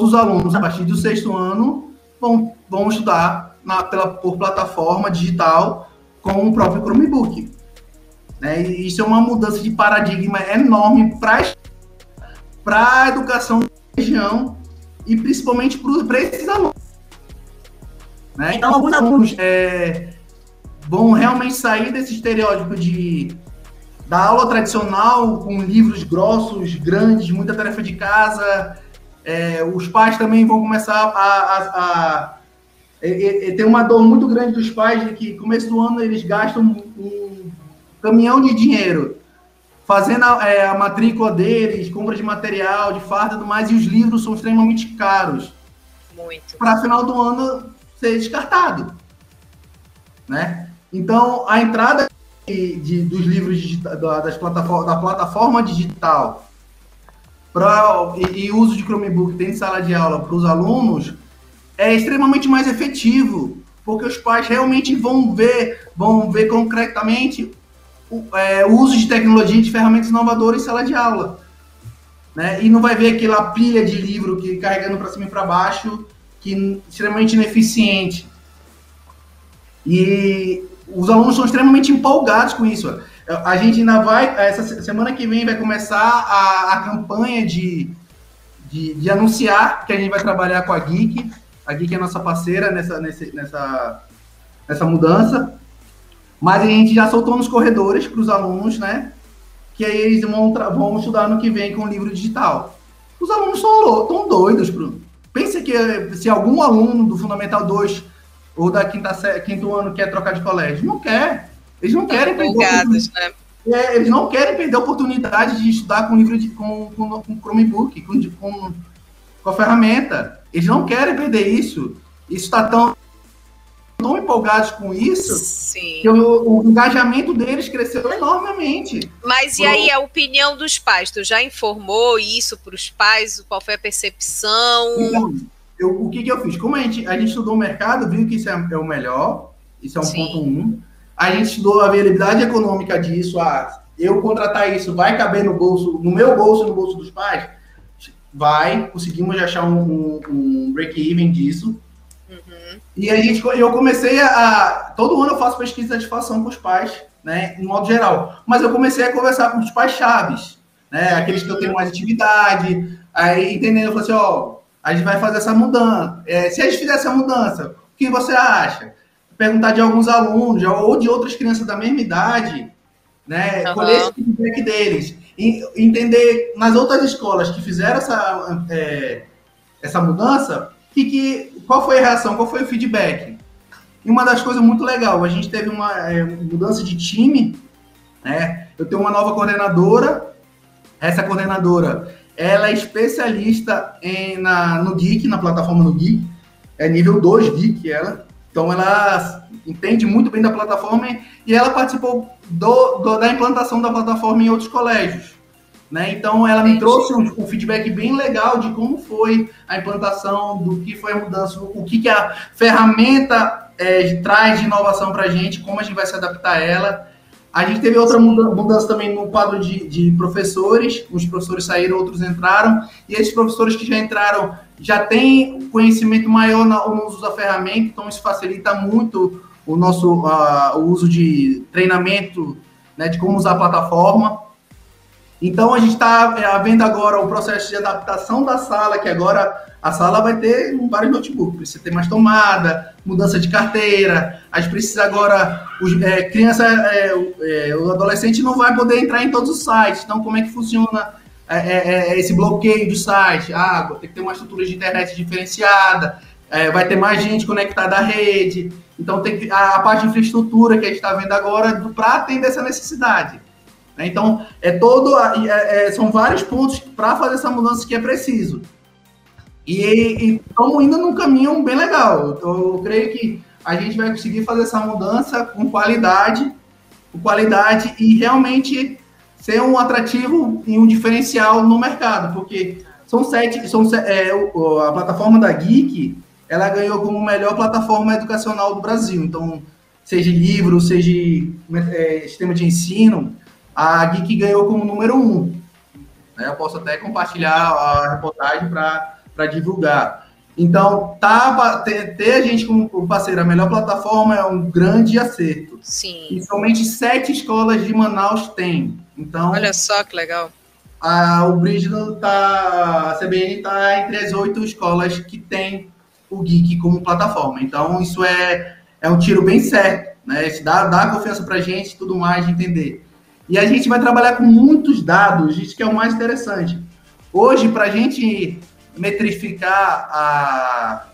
Os alunos, a partir do sexto ano, vão, vão estudar na, pela, por plataforma digital com o próprio Chromebook. Né? E isso é uma mudança de paradigma enorme para a educação da região e principalmente para esses alunos. Né? Então, alguns alunos é, vão realmente sair desse estereótipo de da aula tradicional com livros grossos, grandes, muita tarefa de casa. É, os pais também vão começar a, a, a, ter uma dor muito grande dos pais de que começo do ano eles gastam um caminhão de dinheiro fazendo a, é, a matrícula deles, compra de material, de farda e tudo mais, e os livros são extremamente caros. Muito. Para final do ano ser descartado. Né? Então, a entrada de, de dos livros das plataforma, da plataforma digital pra, e, e uso de Chromebook dentro de sala de aula para os alunos é extremamente mais efetivo, porque os pais realmente vão ver, vão ver concretamente o, é, o uso de tecnologia de ferramentas inovadoras em sala de aula. Né? E não vai ver aquela pilha de livro que carregando para cima e para baixo, que extremamente ineficiente. E os alunos são extremamente empolgados com isso. A gente ainda vai, essa semana que vem vai começar a, a campanha de, de, de, anunciar que a gente vai trabalhar com a Geek. A Geek é nossa parceira nessa, nessa, nessa mudança. Mas a gente já soltou nos corredores para os alunos, né? Que aí eles vão, vão estudar no que vem com o livro digital. Os alunos são tão doidos, Bruno. Pensa que se algum aluno do Fundamental 2 ou da quinta, quinto ano quer trocar de colégio, não quer. Eles não querem perder. Né? É, eles não querem perder a oportunidade de estudar com livro de, com, com, com Chromebook, com, com, com a ferramenta. Eles não querem perder isso. Isso está tão tão empolgados com isso Sim. que o, o, engajamento deles cresceu enormemente. Mas e aí a opinião dos pais? Tu já informou isso para os pais? Qual foi a percepção? Então, eu, o que, que eu fiz? Como a gente, a gente estudou o mercado, viu que isso é, é o melhor, isso é um Sim. ponto um. A gente estudou a viabilidade econômica disso, ah, eu contratar isso vai caber no bolso, no meu bolso e no bolso dos pais? Vai, conseguimos achar um, um, um break-even disso. E a gente, eu comecei a. Todo ano eu faço pesquisa de satisfação com os pais, né? Em modo geral. Mas eu comecei a conversar com os pais chaves, né? Aqueles que eu tenho mais atividade. Aí, entendendo, eu falei assim: ó, a gente vai fazer essa mudança. É, se a gente fizer essa mudança, o que você acha? Perguntar de alguns alunos ou de outras crianças da mesma idade, né? Uhum. Colher esse feedback deles. E entender nas outras escolas que fizeram essa, é, essa mudança, que, que, qual foi a reação, qual foi o feedback? E uma das coisas muito legal, a gente teve uma é, mudança de time, né? Eu tenho uma nova coordenadora, essa coordenadora, ela é especialista em, na, no Geek, na plataforma no Geek, é nível 2 Geek ela, então ela entende muito bem da plataforma e ela participou do, do, da implantação da plataforma em outros colégios. Né? Então ela me trouxe um, um, feedback bem legal de como foi a implantação, do que foi a mudança, o que, que a ferramenta é, traz de inovação para a gente, como a gente vai se adaptar a ela. A gente teve outra mudança também no quadro de, de professores, os professores saíram, outros entraram, e esses professores que já entraram já têm conhecimento maior no uso da ferramenta, então isso facilita muito o nosso uh, o uso de treinamento, né, de como usar a plataforma. Então a gente está é, vendo agora o processo de adaptação da sala, que agora a sala vai ter vários notebooks, precisa ter mais tomada, mudança de carteira, a gente precisa agora, os, é, criança, é, é, o adolescente não vai poder entrar em todos os sites, então como é que funciona é, é, esse bloqueio do site? Ah, ter que ter uma estrutura de internet diferenciada, vai ter mais gente conectada à rede, então tem que, a, a parte de infraestrutura que a gente está vendo agora para atender essa necessidade. Né? Então, é todo, é, é, são vários pontos para fazer essa mudança que é preciso. E estamos indo num caminho bem legal. Eu, eu creio que a gente vai conseguir fazer essa mudança com qualidade, com qualidade e realmente ser um atrativo e um diferencial no mercado, porque são sete, são é, a plataforma da Geek, ela ganhou como melhor plataforma educacional do Brasil. Então, seja livro, seja é, sistema de ensino, a Geek ganhou como número um. Né? Eu posso até compartilhar a reportagem para divulgar. Então, tá, ter, ter, a gente como parceiro, a melhor plataforma é um grande acerto. Sim. E somente sete escolas de Manaus têm. Então, Olha só que legal. A, o Brígido tá, a CBN está entre as oito escolas que tem o Geek como plataforma. Então, isso é, é um tiro bem certo, né? Isso dá, dá confiança para a gente e tudo mais de entender. E a gente vai trabalhar com muitos dados, isso que é o mais interessante. Hoje, para a gente metrificar a,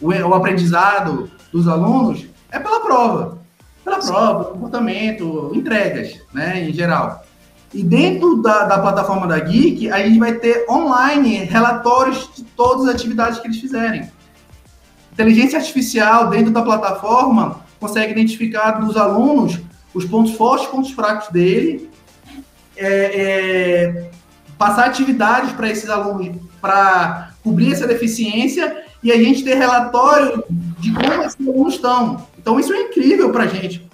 o, o, aprendizado dos alunos, é pela prova. Pela prova, comportamento, entregas, né, em geral. E dentro da, da, plataforma da Geek, a gente vai ter online relatórios de todas as atividades que eles fizerem. Inteligência artificial dentro da plataforma consegue identificar dos alunos os pontos fortes e pontos fracos dele, é, é, passar atividades para esses alunos para cobrir essa deficiência e a gente ter relatório de como esses alunos estão. Então, isso é incrível para a gente.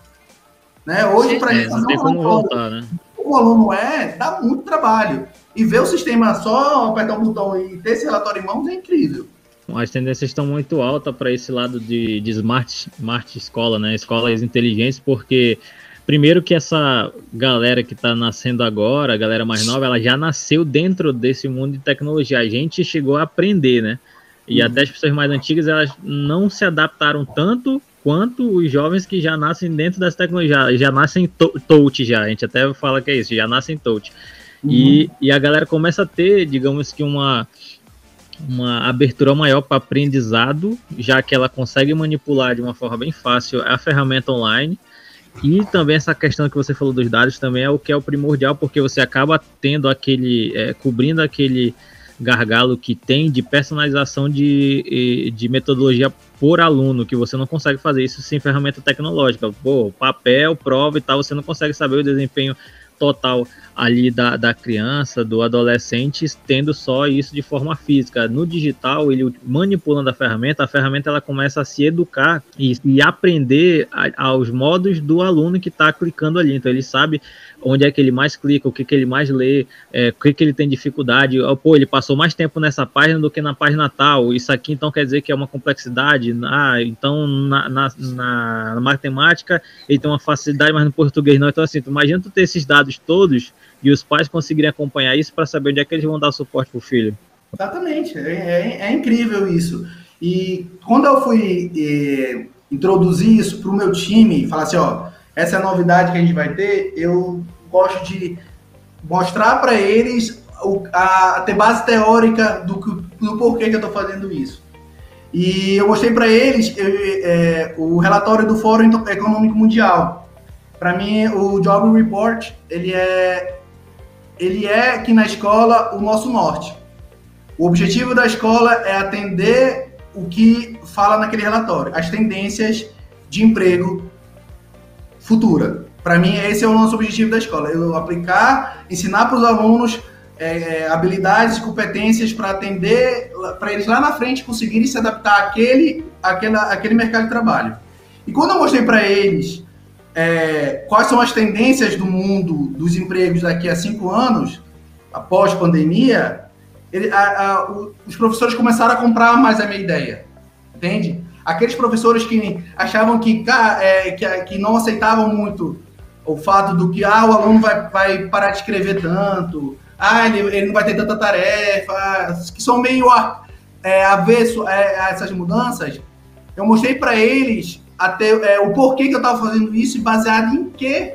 Né? Hoje, para é, não tem como voltar, né? O aluno é, dá muito trabalho. E ver o sistema só apertar um botão e ter esse relatório em mãos é incrível. As tendências estão muito altas para esse lado de, de smart, smart escola, né? Escolas inteligentes, porque primeiro que essa galera que está nascendo agora, a galera mais nova, ela já nasceu dentro desse mundo de tecnologia. A gente chegou a aprender, né? E uhum. até as pessoas mais antigas, elas não se adaptaram tanto quanto os jovens que já nascem dentro dessa tecnologia, já, já nascem touch já, a gente até fala que é isso, já nascem touch. Uhum. E, e a galera começa a ter, digamos que uma uma abertura maior para aprendizado, já que ela consegue manipular de uma forma bem fácil a ferramenta online. E também essa questão que você falou dos dados também é o que é o primordial, porque você acaba tendo aquele, é, cobrindo aquele gargalo que tem de personalização de, de metodologia por aluno, que você não consegue fazer isso sem ferramenta tecnológica. Pô, papel, prova e tal, você não consegue saber o desempenho total ali da, da criança, do adolescente, tendo só isso de forma física. No digital, ele manipulando a ferramenta, a ferramenta ela começa a se educar e, e aprender a, aos modos do aluno que está clicando ali. Então ele sabe onde é que ele mais clica, o que, que ele mais lê, é, o que, que ele tem dificuldade. Pô, ele passou mais tempo nessa página do que na página tal. Isso aqui então quer dizer que é uma complexidade. Ah, então na, na, na, na matemática ele tem uma facilidade, mas no português não. Então, assim, tu imagina tu ter esses dados todos e os pais conseguirem acompanhar isso para saber onde é que eles vão dar suporte para o filho. Exatamente, é, é, é, incrível isso. E quando eu fui eh, introduzir isso para o meu time, falar assim, ó, essa é a novidade que a gente vai ter, eu gosto de mostrar para eles o, a, ter base teórica do, do porquê que eu estou fazendo isso. E eu mostrei para eles eu, é, o relatório do Fórum Econômico Mundial. Para mim, o Job Report ele é ele é aqui na escola o nosso norte. O objetivo da escola é atender o que fala naquele relatório, as tendências de emprego futura. Para mim, esse é o nosso objetivo da escola: eu aplicar, ensinar para os alunos é, é, habilidades e competências para atender, para eles lá na frente conseguirem se adaptar àquele, àquela, àquele mercado de trabalho. E quando eu mostrei para eles é, quais são as tendências do mundo dos empregos daqui a cinco anos, após pandemia, ele, a, a, o, os professores começaram a comprar mais a minha ideia, entende? Aqueles professores que achavam que, é, que, que não aceitavam muito o fato do que ah, o aluno vai, vai parar de escrever tanto, ah, ele, ele não vai ter tanta tarefa, que são meio é, avesso é, a essas mudanças, eu mostrei para eles até é, o porquê que eu estava fazendo isso e baseado em que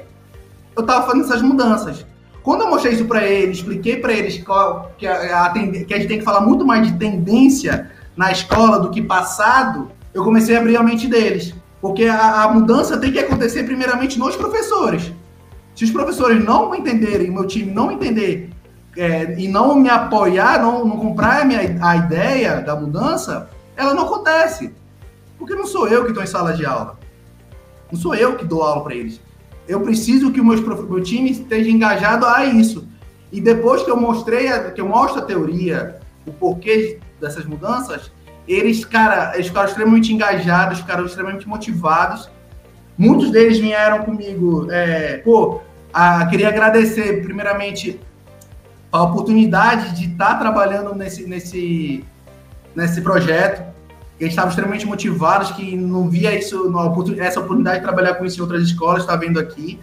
eu estava fazendo essas mudanças. Quando eu mostrei isso para eles, expliquei para eles qual, que, a, a, que a gente tem que falar muito mais de tendência na escola do que passado, eu comecei a abrir a mente deles. Porque a, a mudança tem que acontecer primeiramente nos professores. Se os professores não entenderem, meu time não entender é, e não me apoiar, não, não comprar a, minha, a ideia da mudança, ela não acontece. Porque não sou eu que estou em sala de aula. Não sou eu que dou aula para eles. Eu preciso que o meu, meu time esteja engajado a isso. E depois que eu mostrei, que eu mostro a teoria, o porquê dessas mudanças, eles, cara, eles ficaram extremamente engajados, ficaram extremamente motivados. Muitos deles vieram comigo, é, pô, a, queria agradecer primeiramente a oportunidade de estar trabalhando nesse, nesse, nesse projeto eles estavam extremamente motivados, que não via isso, essa oportunidade de trabalhar com isso em outras escolas, está vendo aqui.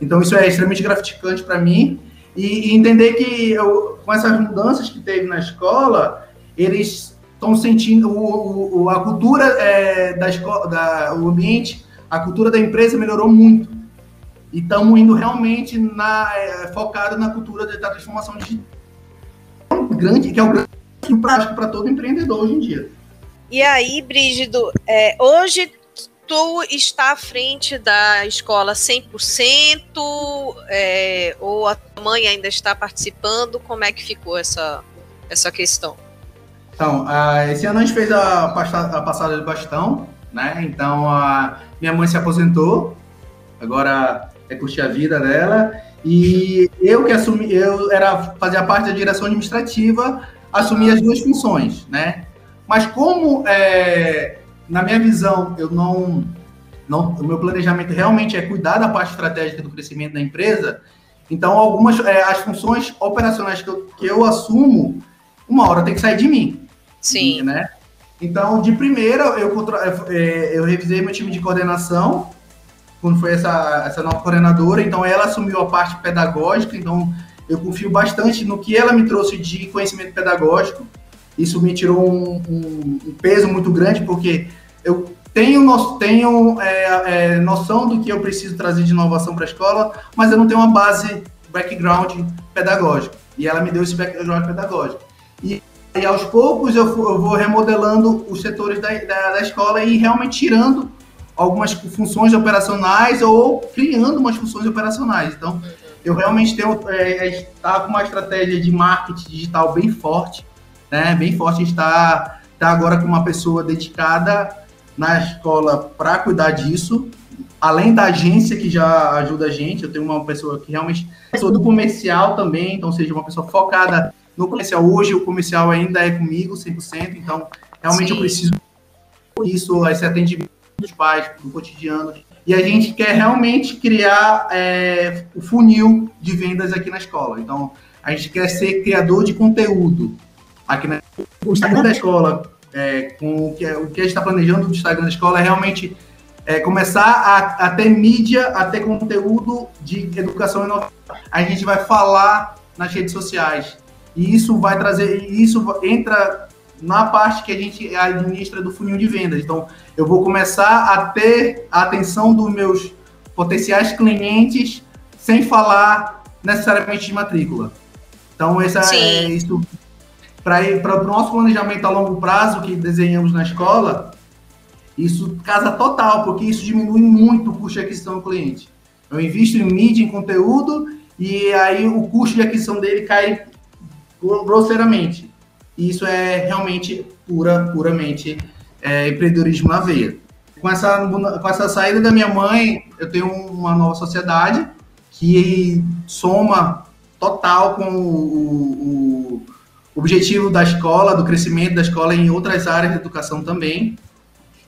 Então, isso é extremamente gratificante para mim. E, e, entender que eu, com essas mudanças que teve na escola, eles estão sentindo o, o, a cultura é, da escola, da, o ambiente, a cultura da empresa melhorou muito. E estamos indo realmente na, é, focado na cultura da transformação digital. Grande, que é o grande prático para todo empreendedor hoje em dia. E aí, Brígido, é, hoje tu está à frente da escola 100% é, ou a mãe ainda está participando? Como é que ficou essa, essa questão? Então, uh, esse ano a gente fez a, a passada de bastão, né? Então, a minha mãe se aposentou, agora é curtir a vida dela. E eu que assumi, eu era fazia parte da direção administrativa, assumi as duas funções, né? Mas como, é, na minha visão, eu não, não, o meu planejamento realmente é cuidar da parte estratégica do crescimento da empresa, então algumas é, as funções operacionais que eu, que eu assumo, uma hora tem que sair de mim. Sim. Né? Então, de primeira, eu, é, eu revisei meu time de coordenação, quando foi essa, essa nova coordenadora, então ela assumiu a parte pedagógica, então eu confio bastante no que ela me trouxe de conhecimento pedagógico. Isso me tirou um, um, um peso muito grande, porque eu tenho, tenho é, é, noção do que eu preciso trazer de inovação para a escola, mas eu não tenho uma base, background pedagógico. E ela me deu esse background pedagógico. E, aos poucos eu, vou remodelando os setores da, da, da escola e realmente tirando algumas funções operacionais ou criando umas funções operacionais. Então, eu realmente tenho é, é está com uma estratégia de marketing digital bem forte, né? Bem forte está tá agora com uma pessoa dedicada na escola para cuidar disso, além da agência que já ajuda a gente, eu tenho uma pessoa que realmente sou do comercial também, então seja uma pessoa focada no comercial. Hoje o comercial ainda é comigo 100%, então realmente Sim. eu preciso isso, esse atendimento dos pais no cotidiano. E a gente quer realmente criar é, o funil de vendas aqui na escola. Então, a gente quer ser criador de conteúdo aqui na o Instagram da escola, é, com o que, o que a gente está planejando do Instagram da escola é realmente é, começar a, a, ter mídia, a ter conteúdo de educação inovação. A gente vai falar nas redes sociais. E isso vai trazer, isso entra na parte que a gente administra do funil de vendas. Então, eu vou começar a ter a atenção dos meus potenciais clientes sem falar necessariamente de matrícula. Então, essa, é, isso para o nosso planejamento a longo prazo que desenhamos na escola, isso casa total, porque isso diminui muito o custo de aquisição do cliente. Eu invisto em mídia, em conteúdo, e aí o custo de aquisição dele cai grosseiramente. Isso é realmente pura, puramente é, empreendedorismo na veia. Com essa, com essa saída da minha mãe, eu tenho uma nova sociedade que soma total com o, o objetivo da escola, do crescimento da escola em outras áreas de educação também.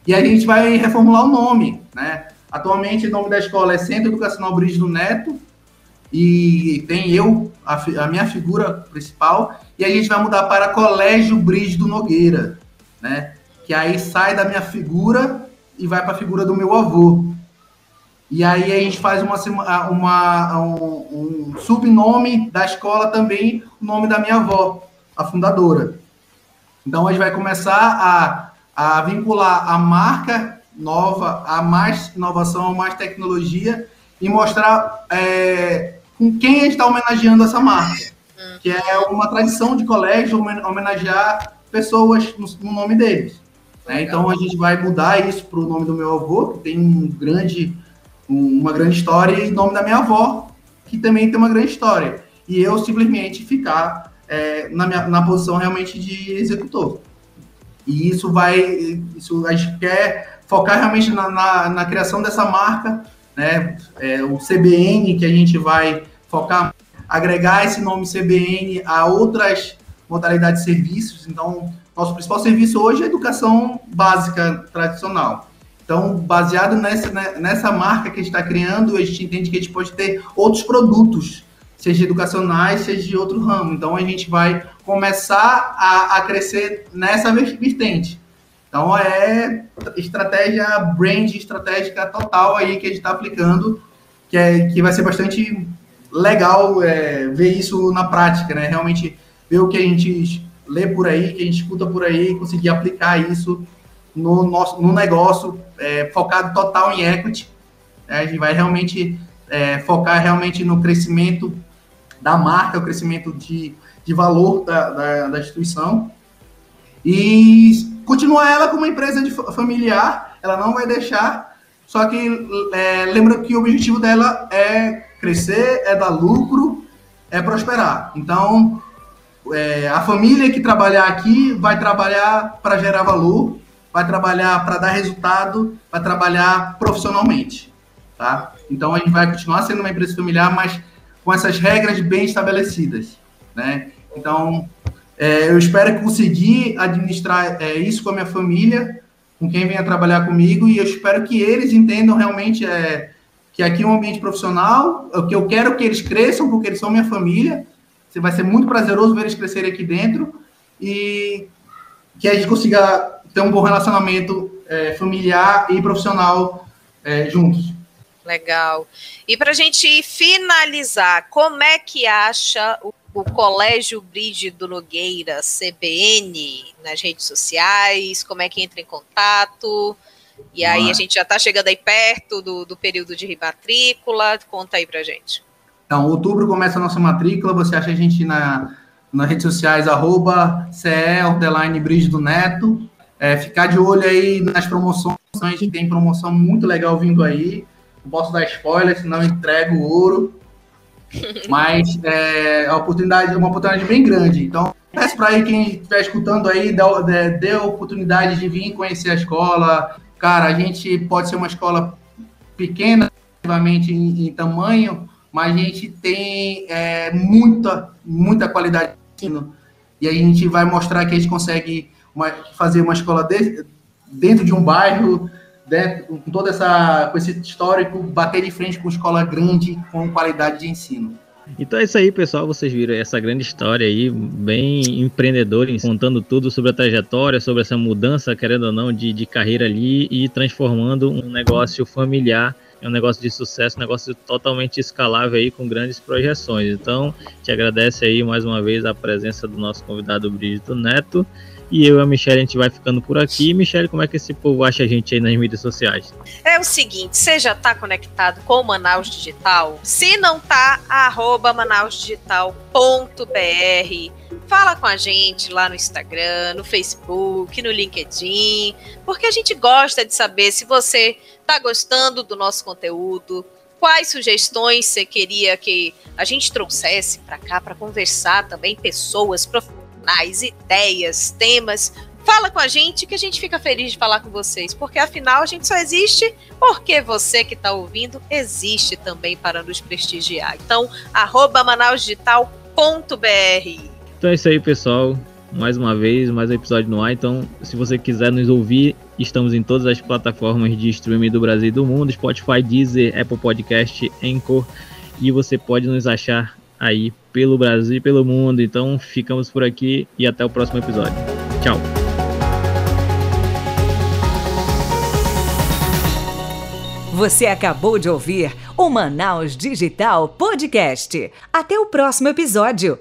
E a gente vai reformular o nome, né? Atualmente o nome da escola é Centro Educacional Brígido Neto e tem eu, a, a, minha figura principal, e a gente vai mudar para Colégio Brígido Nogueira, né? Que aí sai da minha figura e vai para a figura do meu avô. E aí a gente faz uma, uma um, um subnome da escola também, o nome da minha avó a fundadora. Então, a gente vai começar a, a vincular a marca nova a mais inovação, a mais tecnologia e mostrar é, com quem a gente está homenageando essa marca, que é uma tradição de colégio homenagear pessoas no, no nome deles. Né? Então, a gente vai mudar isso para o nome do meu avô, que tem um grande, uma grande história, e o nome da minha avó, que também tem uma grande história. E eu simplesmente ficar é, na, minha, na posição realmente de executor. E isso vai, isso a gente quer focar realmente na, na, na criação dessa marca, né? É, o CBN que a gente vai focar, agregar esse nome CBN a outras modalidades de serviços. Então, nosso principal serviço hoje é educação básica tradicional. Então, baseado nessa, né, nessa marca que a gente está criando, a gente entende que a gente pode ter outros produtos seja educacionais, seja de outro ramo. Então a gente vai começar a, a crescer nessa vertente. Então é estratégia brand estratégica total aí que a gente está aplicando, que, é, que vai ser bastante legal é, ver isso na prática, né? Realmente ver o que a gente lê por aí, que a gente escuta por aí, conseguir aplicar isso no nosso no negócio, é, focado total em equity. Né? A gente vai realmente é, focar realmente no crescimento da marca, o crescimento de, de valor da, da, da instituição. E continuar ela como uma empresa de familiar, ela não vai deixar, só que é, lembra que o objetivo dela é crescer, é dar lucro, é prosperar. Então, é, a família que trabalhar aqui vai trabalhar para gerar valor, vai trabalhar para dar resultado, vai trabalhar profissionalmente, tá? Então, a gente vai continuar sendo uma empresa familiar, mas com essas regras bem estabelecidas, né? Então, é, eu espero conseguir administrar é, isso com a minha família, com quem venha trabalhar comigo e eu espero que eles entendam realmente é, que aqui é um ambiente profissional, o que eu quero que eles cresçam, porque eles são minha família. Vai ser muito prazeroso ver eles crescerem aqui dentro e que a gente consiga ter um bom relacionamento é, familiar e profissional é, juntos. Legal. E para a gente finalizar, como é que acha o, o Colégio Brígido Nogueira, CBN, nas redes sociais? Como é que entra em contato? E aí a gente já está chegando aí perto do, do período de rematrícula. Conta aí para gente. Então, outubro começa a nossa matrícula. Você acha a gente na, nas redes sociais, arroba CE, Brígido Neto. É, ficar de olho aí nas promoções. A gente tem promoção muito legal vindo aí. Não posso dar spoiler, senão entrego o ouro. Mas é, a oportunidade é uma oportunidade bem grande. Então, peço para aí quem estiver escutando aí, dê, dê a oportunidade de vir conhecer a escola. Cara, a gente pode ser uma escola pequena, relativamente em, em tamanho, mas a gente tem é, muita, muita qualidade de ensino. E a gente vai mostrar que a gente consegue uma, fazer uma escola de, dentro de um bairro né, com toda essa com esse histórico, bater de frente com escola grande com qualidade de ensino. Então é isso aí, pessoal. Vocês viram essa grande história aí, bem empreendedor, contando tudo sobre a trajetória, sobre essa mudança, querendo ou não, de, de carreira ali e transformando um negócio familiar em um negócio de sucesso, um negócio totalmente escalável aí, com grandes projeções. Então, te agradece aí mais uma vez a presença do nosso convidado Brígido Neto. E eu e a Michelle, a gente vai ficando por aqui. Michelle, como é que esse povo acha a gente aí nas mídias sociais? É o seguinte, você já está conectado com o Manaus Digital? Se não tá, arroba manausdigital.br. Fala com a gente lá no Instagram, no Facebook, no LinkedIn, porque a gente gosta de saber se você está gostando do nosso conteúdo, quais sugestões você queria que a gente trouxesse para cá para conversar também, pessoas profissionais profissionais, ideias, temas. Fala com a gente que a gente fica feliz de falar com vocês, porque afinal a gente só existe porque você que está ouvindo existe também para nos prestigiar. Então, arroba manausdigital.br. Então é isso aí, pessoal. Mais uma vez, mais um episódio no ar. Então, se você quiser nos ouvir, estamos em todas as plataformas de streaming do Brasil e do mundo: Spotify, Deezer, Apple Podcast, Anchor. E você pode nos achar aí pelo Brasil e pelo mundo. Então ficamos por aqui e até o próximo episódio. Tchau. Você acabou de ouvir o Manaus Digital Podcast. Até o próximo episódio.